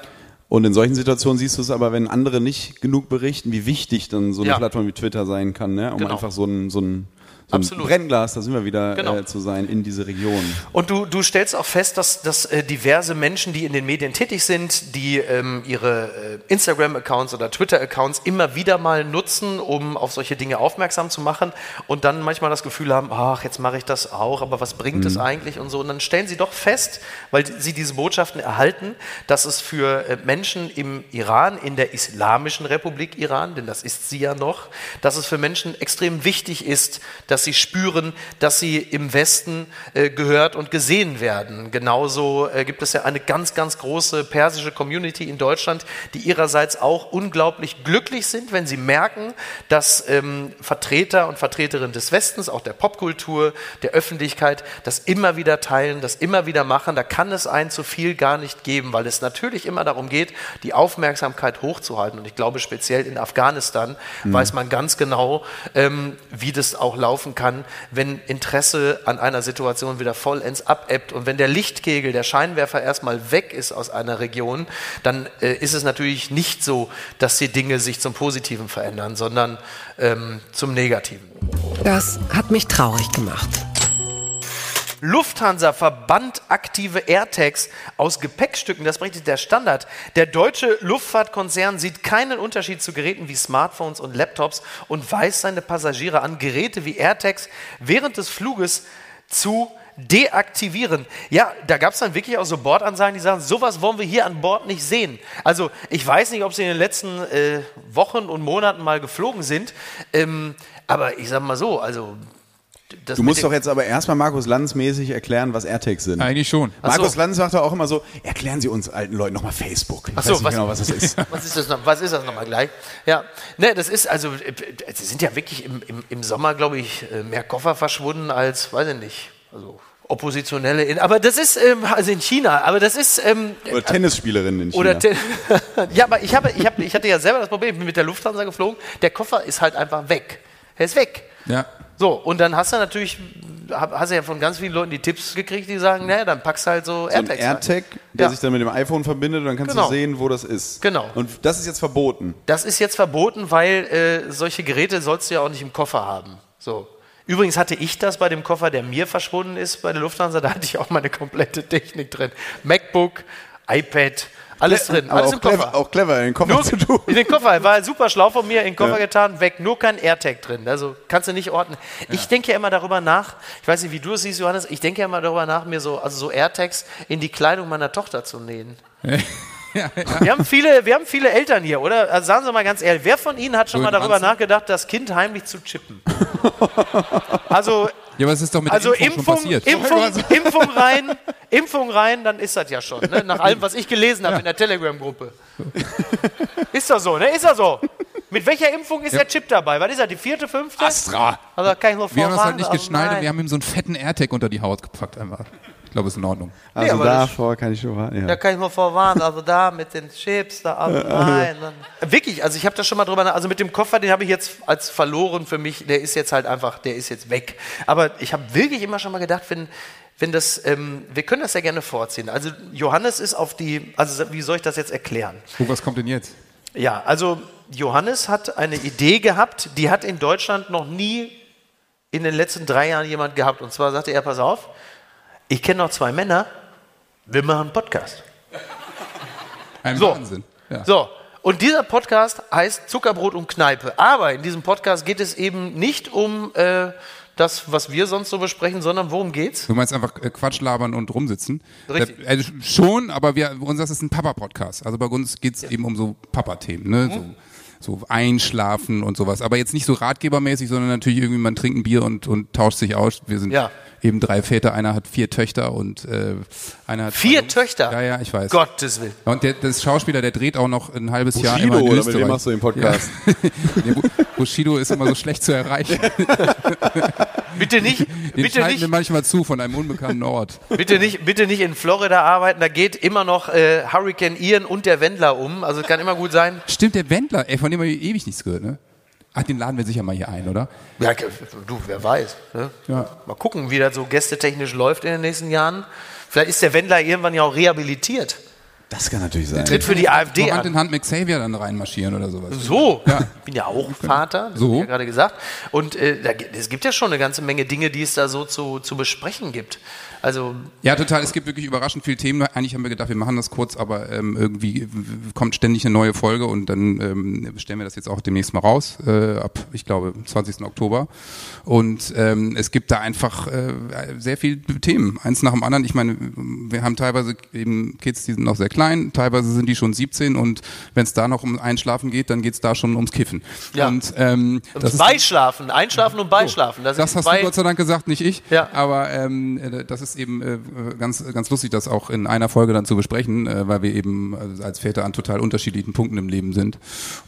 Und in solchen Situationen siehst du es aber, wenn andere nicht genug berichten, wie wichtig dann so eine Ja. Plattform wie Twitter sein kann, ne? um Genau. einfach so ein, so ein, so Absolut. Brennglas, da sind wir wieder Genau. äh, zu sein, in diese Region. Und du, du stellst auch fest, dass, dass äh, diverse Menschen, die in den Medien tätig sind, die ähm, ihre äh, Instagram-Accounts oder Twitter-Accounts immer wieder mal nutzen, um auf solche Dinge aufmerksam zu machen und dann manchmal das Gefühl haben, ach, jetzt mache ich das auch, aber was bringt es eigentlich und so. Und dann stellen sie doch fest, weil sie diese Botschaften erhalten, dass es für äh, Menschen im Iran, in der Islamischen Republik Iran, denn das ist sie ja noch, dass es für Menschen extrem wichtig ist, dass sie spüren, dass sie im Westen äh, gehört und gesehen werden. Genauso äh, gibt es ja eine ganz, ganz große persische Community in Deutschland, die ihrerseits auch unglaublich glücklich sind, wenn sie merken, dass ähm, Vertreter und Vertreterinnen des Westens, auch der Popkultur, der Öffentlichkeit, das immer wieder teilen, das immer wieder machen. Da kann es ein zu viel gar nicht geben, weil es natürlich immer darum geht, die Aufmerksamkeit hochzuhalten. Und ich glaube, speziell in Afghanistan weiß man ganz genau, ähm, wie das auch laufen kann, wenn Interesse an einer Situation wieder vollends abebbt. Und wenn der Lichtkegel, der Scheinwerfer erstmal weg ist aus einer Region, dann äh, ist es natürlich nicht so, dass die Dinge sich zum Positiven verändern, sondern ähm, zum Negativen. Das hat mich traurig gemacht. Lufthansa verbannt aktive AirTags aus Gepäckstücken. Das berichtet der Standard. Der deutsche Luftfahrtkonzern sieht keinen Unterschied zu Geräten wie Smartphones und Laptops und weist seine Passagiere an, Geräte wie AirTags während des Fluges zu deaktivieren. Ja, da gab es dann wirklich auch so Bordansagen, die sagen, sowas wollen wir hier an Bord nicht sehen. Also ich weiß nicht, ob sie in den letzten äh, Wochen und Monaten mal geflogen sind, ähm, aber ich sag mal so, also das Du musst doch jetzt aber erstmal Markus Lanz mäßig erklären, was AirTags sind. Eigentlich schon. Ach so. Markus Lanz sagt doch auch immer so, erklären Sie uns alten Leuten nochmal Facebook. Ich Ach so, weiß nicht was- genau, was das ist. (laughs) Was ist das noch? Was ist das nochmal gleich? Ja, ne, das ist also, äh, es sind ja wirklich im, im, im Sommer, glaube ich, äh, mehr Koffer verschwunden als, weiß ich nicht, also Oppositionelle in, aber das ist, ähm, also in China, aber das ist, ähm, Oder Tennisspielerinnen in China. oder te- (laughs) ja, aber ich habe, ich habe, ich hatte ja selber das Problem, ich bin mit der Lufthansa geflogen, der Koffer ist halt einfach weg. Er ist weg. Ja. So, und dann hast du natürlich, hast du ja von ganz vielen Leuten die Tipps gekriegt, die sagen, naja, dann packst du halt so so ein AirTags. rein. AirTag, der Ja. sich dann mit dem iPhone verbindet und dann kannst Genau. du sehen, wo das ist. Genau. Und das ist jetzt verboten. Das ist jetzt verboten, weil äh, solche Geräte sollst du ja auch nicht im Koffer haben. So. Übrigens hatte ich das bei dem Koffer, der mir verschwunden ist bei der Lufthansa. Da hatte ich auch meine komplette Technik drin. MacBook, iPad, Alles drin, Aber alles auch im Koffer. clever, auch clever, in den Koffer Nur zu tun. in den Koffer, war super schlau von mir, in den Koffer Ja. getan, weg, nur kein AirTag drin. Also kannst du nicht ordnen. Ich denke ja immer darüber nach, ich weiß nicht, wie du es siehst, Johannes, ich denke ja immer darüber nach, mir so, also so AirTags in die Kleidung meiner Tochter zu nähen. (laughs) Wir haben, viele, wir haben viele Eltern hier, oder? Also sagen Sie mal ganz ehrlich, wer von Ihnen hat schon So mal darüber Ranzen? nachgedacht, das Kind heimlich zu chippen? Also, Ja, aber es ist doch mit also der Impfung, Impfung, schon passiert. Impfung, (laughs) Impfung rein, Impfung rein, dann ist das ja schon. Ne? Nach allem, was ich gelesen habe in der Telegram-Gruppe. Ist das so, ne? Ist das so? Mit welcher Impfung ist der Chip dabei? Was ist das, die vierte, fünfte? Astra. Also kann ich nur Wir haben das halt nicht also geschnallt und wir haben ihm so einen fetten AirTag unter die Haut gepackt einfach. Ich glaube, ist in Ordnung. Also das- davor kann ich schon warten. Da Ja. kann ich nur vorwarnen, also da mit den Chips, da, also (laughs) nein. Dann. Wirklich, also ich habe da schon mal drüber also mit dem Koffer, den habe ich jetzt als verloren für mich, der ist jetzt halt einfach, der ist jetzt weg. Aber ich habe wirklich immer schon mal gedacht, wenn, wenn das, ähm, wir können das ja gerne vorziehen. Also Johannes ist auf die, also wie soll ich das jetzt erklären? Oh, was kommt denn jetzt? Ja, also Johannes hat eine Idee gehabt, die hat in Deutschland noch nie in den letzten drei Jahren jemand gehabt. Und zwar sagte er, pass auf, ich kenne noch zwei Männer, wir machen einen Podcast. Ein So. Wahnsinn. Ja. So, und dieser Podcast heißt Zuckerbrot und Kneipe. Aber in diesem Podcast geht es eben nicht um äh, das, was wir sonst so besprechen, sondern worum geht's? Du meinst einfach äh, Quatsch labern und rumsitzen? Richtig. Da, also schon, aber wir, uns das ist ein Papa-Podcast. Also bei uns geht's eben um so Papa-Themen, ne? Mhm. So, so Einschlafen und sowas. Aber jetzt nicht so ratgebermäßig, sondern natürlich irgendwie man trinkt ein Bier und, und tauscht sich aus. Wir sind Ja. Eben drei Väter, einer hat vier Töchter und äh, einer hat Vier. Töchter? Ja, ja, ich weiß. Gottes Willen. Und der, das Schauspieler, der dreht auch noch ein halbes Jahr Bushido, immer in oder Österreich. mit dem machst du den Podcast? (laughs) Ja. Bushido ist immer so schlecht zu erreichen. (laughs) Bitte nicht, Den bitte schalten wir nicht, manchmal zu von einem unbekannten Ort. bitte nicht, bitte nicht in Florida arbeiten. Da geht immer noch äh, Hurricane Ian und der Wendler um. Also es kann immer gut sein. Stimmt, der Wendler, ey, von dem habe ich ewig nichts gehört, ne? Ach, den laden wir sicher mal hier ein, oder? Ja, du, wer weiß. Ne? Ja. Mal gucken, wie das so gästetechnisch läuft in den nächsten Jahren. Vielleicht ist der Wendler irgendwann ja auch rehabilitiert. Das kann natürlich sein. Tritt für die AfD Hand an. in Hand mit Xavier dann reinmarschieren oder sowas. So, Ja. ich bin ja auch Vater, das So. ja gerade gesagt. Und äh, da, es gibt ja schon eine ganze Menge Dinge, die es da so zu, zu besprechen gibt. Also, Ja, total. Es gibt wirklich überraschend viele Themen. Eigentlich haben wir gedacht, wir machen das kurz, aber ähm, irgendwie kommt ständig eine neue Folge und dann ähm, stellen wir das jetzt auch demnächst mal raus, äh, ab, ich glaube, 20. Oktober. Und ähm, es gibt da einfach äh, sehr viele Themen, eins nach dem anderen. Ich meine, wir haben teilweise eben Kids, die sind noch sehr klein, teilweise sind die schon 17 und wenn es da noch um Einschlafen geht, dann geht es da schon ums Kiffen. Ja. Und ähm, das ist Beischlafen, Einschlafen und Beischlafen. Das, das hast du Gott sei Dank gesagt, nicht ich. Ja. Aber ähm, äh, das ist eben äh, ganz, ganz lustig, das auch in einer Folge dann zu besprechen, äh, weil wir eben äh, als Väter an total unterschiedlichen Punkten im Leben sind.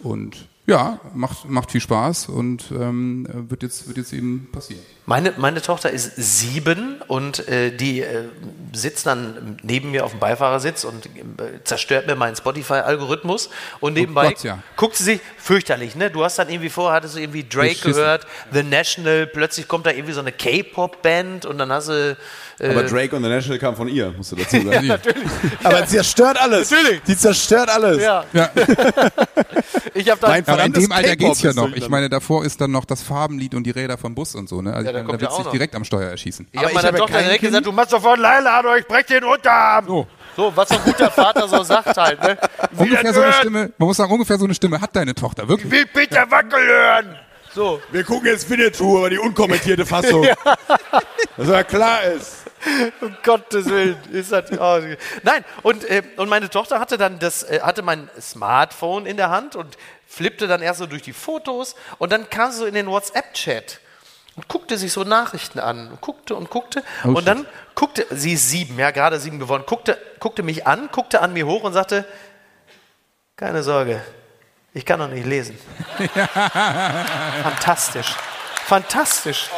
Und ja, macht, macht viel Spaß und ähm, äh, wird, jetzt, wird jetzt eben passieren. Meine, meine Tochter ist sieben und äh, die äh, sitzt dann neben mir auf dem Beifahrersitz und äh, zerstört mir meinen Spotify-Algorithmus. Und nebenbei Oh Gott, ja. guckt sie sich fürchterlich, ne? Du hast dann irgendwie vorher, hattest du irgendwie Drake gehört, The National, plötzlich kommt da irgendwie so eine K-Pop-Band und dann hast du. Äh, Aber Drake und The National kam von ihr, musst du dazu sagen. natürlich. Aber sie zerstört alles. Natürlich. Die zerstört alles. ja. Ja. Ich habe dann. Mein Aber in dem Alter geht's ja noch. durch Ich meine, davor ist dann noch das Farbenlied und die Räder vom Bus und so. Ne? Also Ja, da meine, da ja wird sich direkt am Steuer erschießen. Ich habe ich meiner habe ja Tochter direkt Kind. gesagt, du machst sofort Leila, ich brech den Unterarm. So. So, was so ein guter Vater so sagt halt. Ne? Ungefähr so eine hören. Stimme, man muss sagen, ungefähr so eine Stimme hat deine Tochter, wirklich. Will Peter Wackel hören. So. Wir gucken jetzt Winnetou, aber die unkommentierte Fassung. (laughs) Dass er klar ist. Um Gottes Willen. Ist das, oh. Nein, und, äh, und meine Tochter hatte dann das, äh, hatte mein Smartphone in der Hand und flippte dann erst so durch die Fotos und dann kam sie so in den WhatsApp-Chat und guckte sich so Nachrichten an und guckte und guckte und dann guckte, sie ist sieben, ja, gerade sieben geworden, guckte, guckte mich an, guckte an mir hoch und sagte, keine Sorge, ich kann noch nicht lesen. (laughs) Fantastisch. Fantastisch.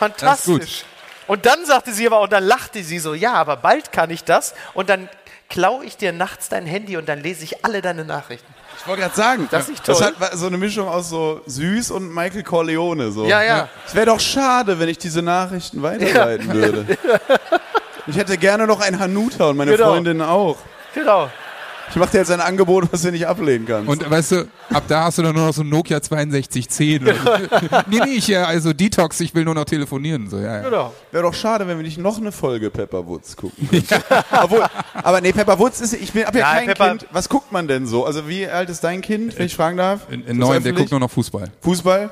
Fantastisch. Und dann sagte sie aber, und dann lachte sie so, ja, aber bald kann ich das. Und dann klaue ich dir nachts dein Handy und dann lese ich alle deine Nachrichten. Ich wollte gerade sagen, Das ist das hat so eine Mischung aus so süß und Michael Corleone. So. Ja, ja. Es wäre doch schade, wenn ich diese Nachrichten weiterleiten würde. Ich hätte gerne noch ein Hanuta und meine Genau. Freundin auch. Genau. Ich mache dir jetzt ein Angebot, was du nicht ablehnen kannst. Und weißt du, ab da hast du dann nur noch so ein Nokia 6210. oder so. nee, nee, ich, ja, also Detox, ich will nur noch telefonieren. So, ja, ja. Genau. Wäre doch schade, wenn wir nicht noch eine Folge Pepper Woods gucken. (laughs) Obwohl, aber nee, Pepper Woods ist, ich bin hab ja, Ja, kein Pepper- Kind. Was guckt man denn so? Also wie alt ist dein Kind, wenn ich fragen darf? In, in neun, der guckt nur noch Fußball. Fußball?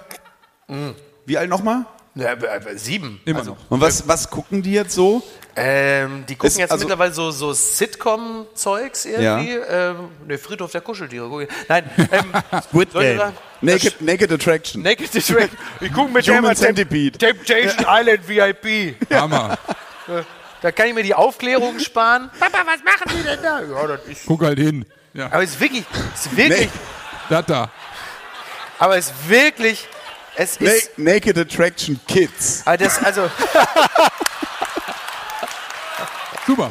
Mhm. Wie alt nochmal? Ja, sieben. Immer also, noch. Und was, was gucken die jetzt so? Ähm, die gucken Ist jetzt also- mittlerweile so, so Sitcom-Zeugs irgendwie. Ähm, ne, Friedhof der Kuscheltiere. Nein, ähm, (laughs) Squid Game. sagen, Naked, Naked Attraction. Naked Attraction. Ich gucke mit Human dem Centipede. Temptation Island VIP. Hammer. Da kann ich mir die Aufklärung sparen. (laughs) Papa, was machen Sie denn da? Ja, das ist. Guck halt hin. Ja, Aber es ist wirklich, es ist wirklich, das da. aber es ist wirklich, es Na ist, Naked Attraction Kids. aber das, also, (laughs) Super.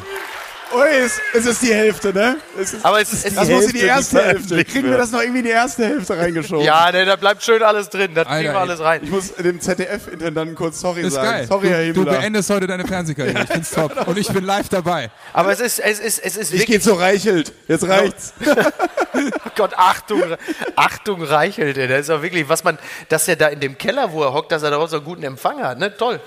Oh, es, es ist die Hälfte, ne? Es ist, aber es, es das ist, muss in die erste Hälfte. Kriegen wir das noch irgendwie in die erste Hälfte reingeschoben? ja, ne, da bleibt schön alles drin, das kriegen wir alles rein. Ich muss dem ZDF-Intendanten kurz sorry Ist sagen. geil. Sorry, Herr du, du Himmler. beendest heute deine Fernsehkarriere. Ich find's top. Und ich bin live dabei. Aber es ist, es ist, es ist Ich gehe wirklich, zu Reichelt. Jetzt reicht's. (laughs) Gott, Achtung, Achtung, Reichelt, ey. das ist ja wirklich, was man, dass er da in dem Keller, wo er hockt, dass er da auch so einen guten Empfang hat, ne, toll.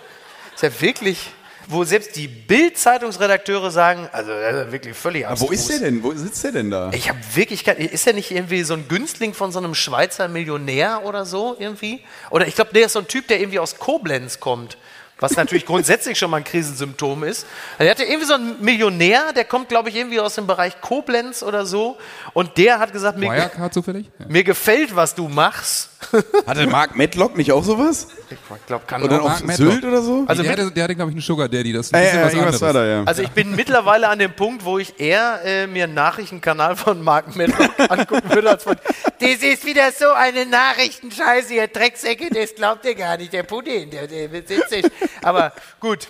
Ist ja wirklich, wo selbst die Bild-Zeitungsredakteure sagen, also, wirklich völlig Aber wo abstrus. ist der denn? Wo sitzt der denn da? Ich habe wirklich kein, ist er nicht irgendwie so ein Günstling von so einem Schweizer Millionär oder so irgendwie? Oder ich glaube, der ist so ein Typ, der irgendwie aus Koblenz kommt. Was natürlich grundsätzlich schon mal ein Krisensymptom ist. Er hatte irgendwie so einen Millionär, der kommt, glaube ich, irgendwie aus dem Bereich Koblenz oder so. Und der hat gesagt, mir, zufällig? Ja. mir gefällt, was du machst. (laughs) Hatte Mark Medlock nicht auch sowas? Ich glaube, kann Oder auch. Mark Medlock. Sylt oder so? Also Also der, hatte, der hatte, glaube ich, einen Sugar Daddy. Das ist ein Äh, bisschen äh, was anderes. da, ja. Also ich bin mittlerweile an dem Punkt, wo ich eher äh, mir einen Nachrichtenkanal von Mark Medlock (laughs) angucken würde, als von Das ist wieder so eine Nachrichtenscheiße, ihr Drecksäcke, das glaubt ihr gar nicht. Der Pudding, der, der sitzt sich. Aber gut.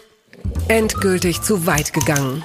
Endgültig zu weit gegangen.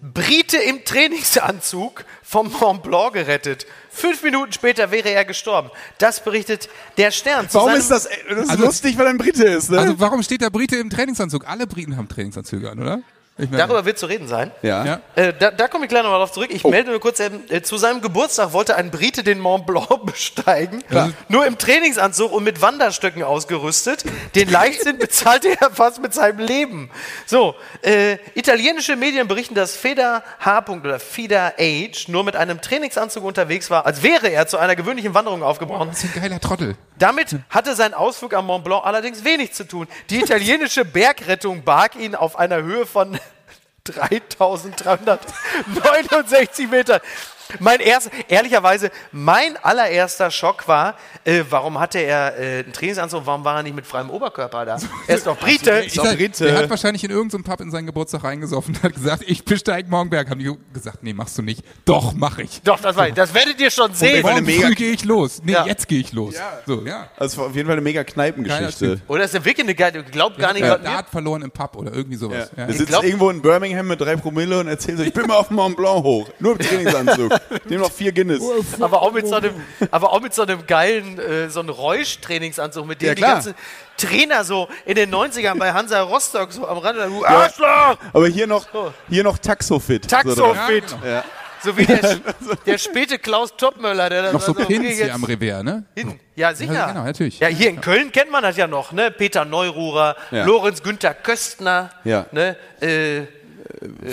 Brite im Trainingsanzug vom Mont Blanc gerettet. Fünf Minuten später wäre er gestorben. Das berichtet der Stern. Warum ist das, das ist Also- lustig, weil er ein Brite ist, ne? Also warum steht der Brite im Trainingsanzug? Alle Briten haben Trainingsanzüge an, oder? Darüber wird zu reden sein. ja. ja. Äh, da, da komme ich gleich nochmal drauf zurück. Ich melde nur kurz, ähm, äh, zu seinem Geburtstag wollte ein Brite den Mont Blanc (laughs) besteigen. Nur im Trainingsanzug und mit Wanderstöcken ausgerüstet. Den Leichtsinn bezahlte er fast mit seinem Leben. So, äh, italienische Medien berichten, dass Feder H. oder Feder H. nur mit einem Trainingsanzug unterwegs war, als wäre er zu einer gewöhnlichen Wanderung aufgebrochen. Das ist ein geiler Trottel. Damit hatte sein Ausflug am Mont Blanc allerdings wenig zu tun. Die italienische Bergrettung barg ihn auf einer Höhe von 3369 Metern. Mein erster, ehrlicherweise, mein allererster Schock war, äh, warum hatte er äh, einen Trainingsanzug, warum war er nicht mit freiem Oberkörper da? (laughs) Er ist doch Brite. Ich sag, Der hat wahrscheinlich in irgendeinem Pub in seinen Geburtstag reingesoffen und hat gesagt, ich besteige morgen Berg. Haben die gesagt, nee, machst du nicht. Doch, mach ich. Doch, das, war, das werdet ihr schon sehen. Morgen mega- früh gehe ich los. Nee, Ja. jetzt gehe ich los. So, ja. Also auf jeden Fall eine mega Kneipengeschichte. Oder ist er wirklich eine geile, glaubt gar nicht, Ja, mir hat verloren im Pub oder irgendwie sowas. Ja. Er sitzt glaub- irgendwo in Birmingham mit drei Promille und erzählt so, ich bin mal auf dem Mont Blanc hoch. Nur im (laughs) Trainingsanzug. Nehm noch vier Guinness. aber auch mit so einem, aber auch mit so einem geilen, äh, so einem Räusch-Trainingsanzug, mit dem Ja, die ganzen Trainer so in den 90ern bei Hansa Rostock so am Rande, du Arschloch, Aber hier noch, hier noch Taxofit. So drauf. Taxofit. Ja. So wie der, (laughs) der späte Klaus Topmöller, der dann Noch so also, Pins okay, hier am Revers, ne? hin. Ja, sicher. Ja, genau, natürlich. Ja, hier in Köln kennt man das ja noch, ne? Peter Neururer, Ja. Lorenz Günther Köstner, Ja. ne? Äh,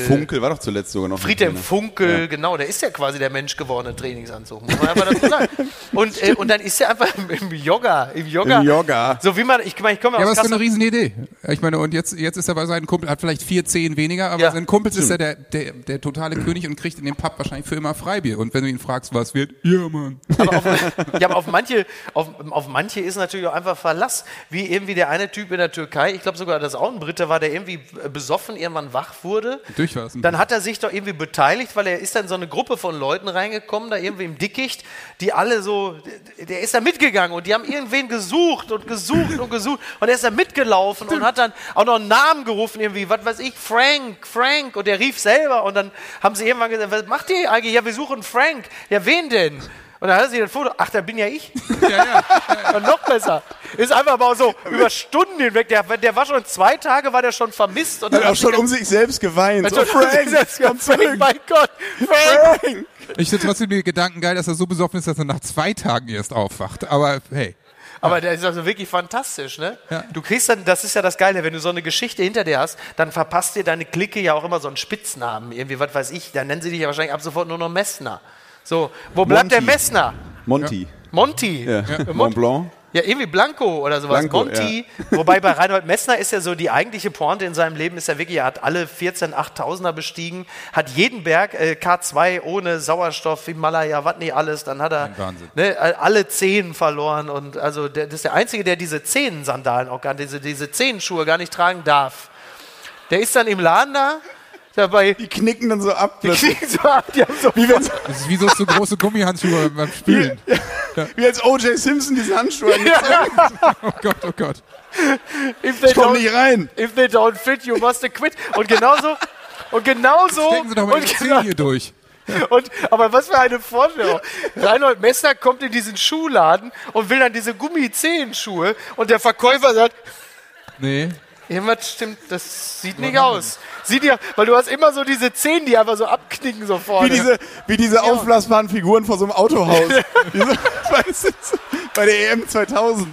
Funkel war doch zuletzt sogar noch. Friedhelm. Funkel, genau, der ist ja quasi der menschgewordene Trainingsanzug, muss man einfach dazu sagen. Und, äh, und dann ist er einfach im, im Yoga, im Yoga. Im Yoga. So wie man, ich, meine, ich komme Ja, ja aber aus das ist doch Kassel. eine Riesenidee. Ich meine, und jetzt, jetzt ist er bei seinen Kumpel, hat vielleicht vier Zehen weniger, aber Ja. sein Kumpels ist er der, der, der totale König und kriegt in dem Pub wahrscheinlich für immer Freibier. Und wenn du ihn fragst, was wird, ja, Mann. Aber auf, ja, aber auf manche, auf, auf manche ist natürlich auch einfach Verlass. Wie irgendwie der eine Typ in der Türkei, ich glaube sogar, dass auch ein Brite war, der irgendwie besoffen irgendwann wach wurde. Durch was? Dann hat er sich doch irgendwie beteiligt, weil er ist dann so eine Gruppe von Leuten reingekommen, da irgendwie im Dickicht, die alle so, der ist da mitgegangen und die haben irgendwen gesucht und gesucht und gesucht und er ist da mitgelaufen und hat dann auch noch einen Namen gerufen, irgendwie, was weiß ich, Frank, Frank und der rief selber und dann haben sie irgendwann gesagt, was macht ihr eigentlich? Ja, wir suchen Frank. Ja, wen denn? Und dann hat sie das Foto, ach, da bin ja ich. (laughs) (laughs) Und noch besser. Ist einfach mal so über Stunden hinweg. Der, der war schon zwei Tage, war der schon vermisst. Und Hat auch schon um sich selbst geweint. So, Frank, Frank, zurück. mein Gott, Frank. Frank. Ich finde trotzdem den Gedanken geil, dass er so besoffen ist, dass er nach zwei Tagen erst aufwacht. Aber hey. Aber der ist also wirklich fantastisch, ne? Ja. Du kriegst dann, das ist ja das Geile, wenn du so eine Geschichte hinter dir hast, dann verpasst dir deine Clique ja auch immer so einen Spitznamen. Irgendwie, was weiß ich, dann nennen sie dich ja wahrscheinlich ab sofort nur noch Messner. So, wo bleibt der Monty. Messner? Monty. Monty. Ja. Äh, Mont Blanc. Ja, irgendwie Blanco oder sowas. Blanco, Monty. Wobei bei Reinhold Messner ist ja so, die eigentliche Pointe in seinem Leben ist ja wirklich, er hat alle 14 8000er bestiegen, hat jeden Berg äh, K2 ohne Sauerstoff, Himalaya, was nicht alles, dann hat er ne, alle Zehen verloren und also der, das ist der Einzige, der diese Zehensandalen auch gar diese, diese Zehenschuhe gar nicht tragen darf. Der ist dann im Laden da, dabei, Die knicken dann so ab. die kriegen so ab, die haben so Wie, wenn's, Das ist wie so, so große Gummihandschuhe beim Spülen. wie als O.J. Simpson diese Handschuhe hat. Oh Gott, oh Gott. if they Ich komm don't- nicht rein. If they don't fit, you must quit. Und genauso, und genauso, Stecken Sie doch mal und, die genau, Zehen hier durch. und, aber was für eine Vorstellung. Reinhold Messner kommt in diesen Schuhladen und will dann diese Gummizehenschuhe und der Verkäufer sagt, Nee. Irgendwas stimmt, das sieht nicht aus. Sieht ja, weil du hast immer so diese Zehen, die einfach so abknicken so vorne. Wie diese, wie diese aufblasbaren Figuren vor so einem Autohaus. Diese, (laughs) weißt du, so bei der EM 2000.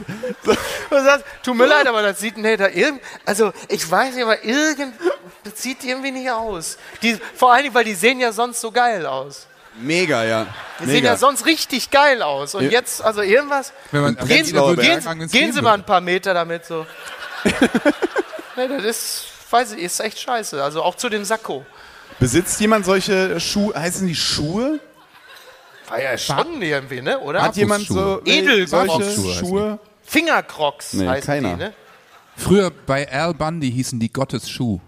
So, du sagst, tut mir leid, aber das sieht, nee, da irgend, also ich weiß nicht, aber irgend, das sieht irgendwie nicht aus. Die, vor allen Dingen, weil die sehen ja sonst so geil aus. mega, ja. Die sehen ja sonst richtig geil aus. Und Ja. jetzt, also irgendwas. Wenn man Gehen, gehen, gehen Sie mal ein paar Meter damit so. (laughs) nee, das ist, weiß ich, ist echt scheiße. Also auch zu dem Sakko. Besitzt jemand solche Schuhe? Heißen die Schuhe? War ja schon irgendwie, ne? Oder? Hat jemand so Edel- solche Schuhe? Fingercrocs Nee, heißen keiner. die, ne? Früher bei Al Bundy hießen die Gottes Schuh.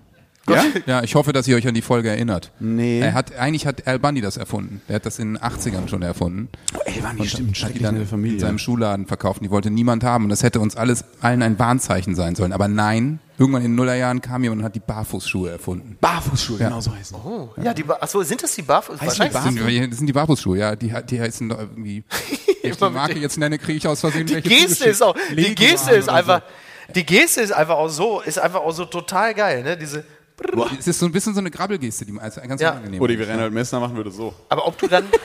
Ja? Ja, ich hoffe, dass ihr euch an die Folge erinnert. Nee. Er hat, eigentlich hat Al Bundy das erfunden. Er hat das in den 80ern schon erfunden. Ey, waren die Und stimmt, hat die schrecklich dann in der Familie. in seinem Schuhladen verkauft. Die wollte niemand haben. Und das hätte uns alles allen ein Warnzeichen sein sollen. Aber nein, irgendwann in den Nullerjahren kam jemand und hat die Barfußschuhe erfunden. Barfußschuhe, genau so heißen. Oh, ja, die, achso, sind das die Barfuß? die Wahrscheinlich. Das sind, das sind die Barfußschuhe, ja. Die, die heißen doch irgendwie. (laughs) Wenn ich die Marke jetzt nenne, kriege ich aus Versehen Die welche Geste ist auch, die Geste ist einfach, die Geste ist einfach auch so, ist einfach auch so total geil, ne? Diese, So. Es ist so ein bisschen so eine Grabbelgeste, die also ganz Ja. unangenehm Oder wie Reinhold Messner machen würde so. aber ob du dann, (laughs)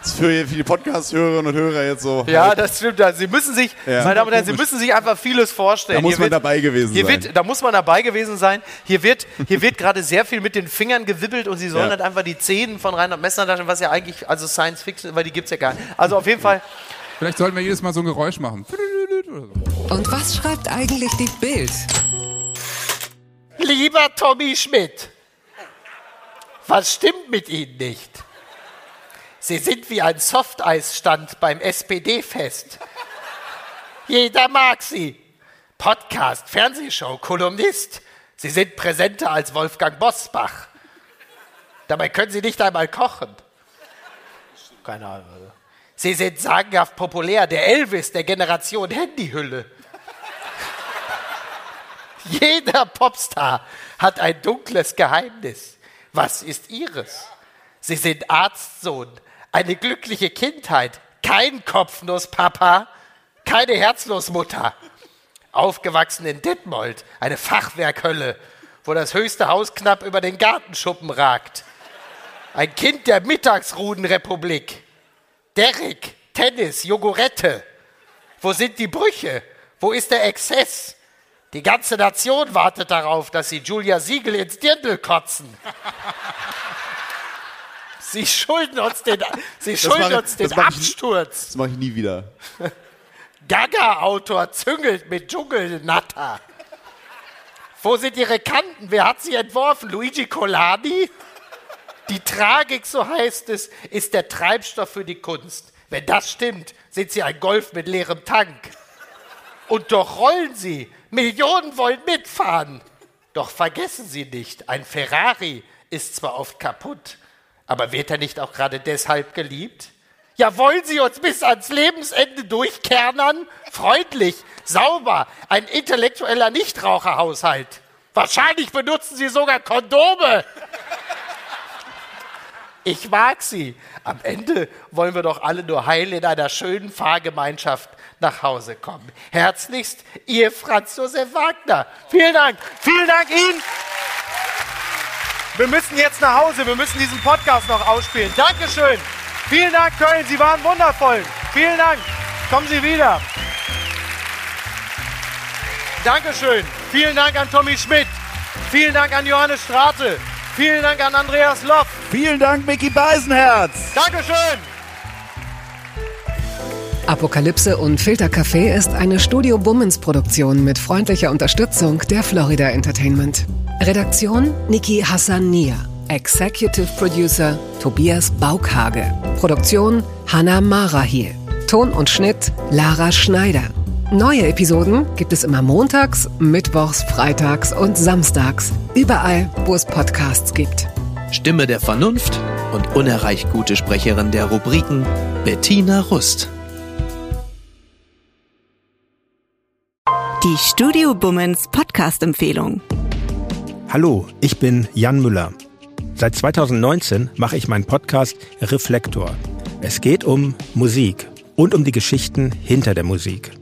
Das ist für viele Podcast-Hörerinnen und Hörer jetzt so. ja, das stimmt, sie müssen sich, Ja. meine Damen und Herren, sie müssen sich einfach vieles vorstellen. Da muss Hier man wird, dabei gewesen hier sein. Wird, da muss man dabei gewesen sein. Hier wird, hier wird gerade sehr viel mit den Fingern gewibbelt und sie sollen Ja. halt einfach die Zähne von Reinhard Messner darstellen, was ja eigentlich, also Science Fiction, weil die gibt's ja gar nicht. Also auf jeden Fall, Vielleicht sollten wir jedes Mal so ein Geräusch machen. Und was schreibt eigentlich die Bild? Lieber Tommy Schmidt, was stimmt mit Ihnen nicht? Sie sind wie ein Softeisstand beim SPD-Fest. Jeder mag Sie. Podcast, Fernsehshow, Kolumnist. Sie sind präsenter als Wolfgang Bosbach. Dabei können Sie nicht einmal kochen. keine Ahnung. Sie sind sagenhaft populär, der Elvis der Generation Handyhülle. Jeder Popstar hat ein dunkles Geheimnis. Was ist ihres? Sie sind Arztsohn, eine glückliche Kindheit, kein Kopfnusspapa, keine Herzlosmutter. Aufgewachsen in Detmold, eine Fachwerkhölle, wo das höchste Haus knapp über den Gartenschuppen ragt. Ein Kind der Mittagsrudenrepublik. Derrick, Tennis, Jogurette. Wo sind die Brüche? Wo ist der Exzess? Die ganze Nation wartet darauf, dass sie Julia Siegel ins Dirndl kotzen. Sie schulden uns den, sie schulden uns den Absturz. Das mache ich nie wieder. Gaga-Autor züngelt mit Dschungelnatter. Wo sind ihre Kanten? Wer hat sie entworfen? Luigi Colani? Die Tragik, so heißt es, ist der Treibstoff für die Kunst. Wenn das stimmt, sind sie ein Golf mit leerem Tank. Und doch rollen sie. Millionen wollen mitfahren. Doch vergessen Sie nicht, ein Ferrari ist zwar oft kaputt, aber wird er nicht auch gerade deshalb geliebt? Ja, wollen Sie uns bis ans Lebensende durchkernern? Freundlich, sauber, ein intellektueller Nichtraucherhaushalt. Wahrscheinlich benutzen Sie sogar Kondome. Ich mag sie. Am Ende wollen wir doch alle nur heil in einer schönen Fahrgemeinschaft nach Hause kommen. Herzlichst, Ihr Franz Josef Wagner. Vielen Dank. Vielen Dank Ihnen. Wir müssen jetzt nach Hause. Wir müssen diesen Podcast noch ausspielen. Dankeschön. Vielen Dank, Köln. Sie waren wundervoll. Vielen Dank. Kommen Sie wieder. Dankeschön. Vielen Dank an Tommy Schmidt. Vielen Dank an Johannes Strate. Vielen Dank an Andreas Loff. Vielen Dank, Mickey Beisenherz. Dankeschön. Apokalypse und Filtercafé ist eine Studio Bummens Produktion mit freundlicher Unterstützung der Florida Entertainment. Redaktion Niki Hassania. Executive Producer Tobias Baukhage. Produktion Hanna Marahiel. Ton und Schnitt Lara Schneider. Neue Episoden gibt es immer montags, mittwochs, freitags und samstags. Überall, wo es Podcasts gibt. Stimme der Vernunft und unerreicht gute Sprecherin der Rubriken Bettina Rust. Die Studio Bummens Podcast-Empfehlung. Hallo, ich bin Jan Müller. Seit 2019 mache ich meinen Podcast Reflektor. Es geht um Musik und um die Geschichten hinter der Musik.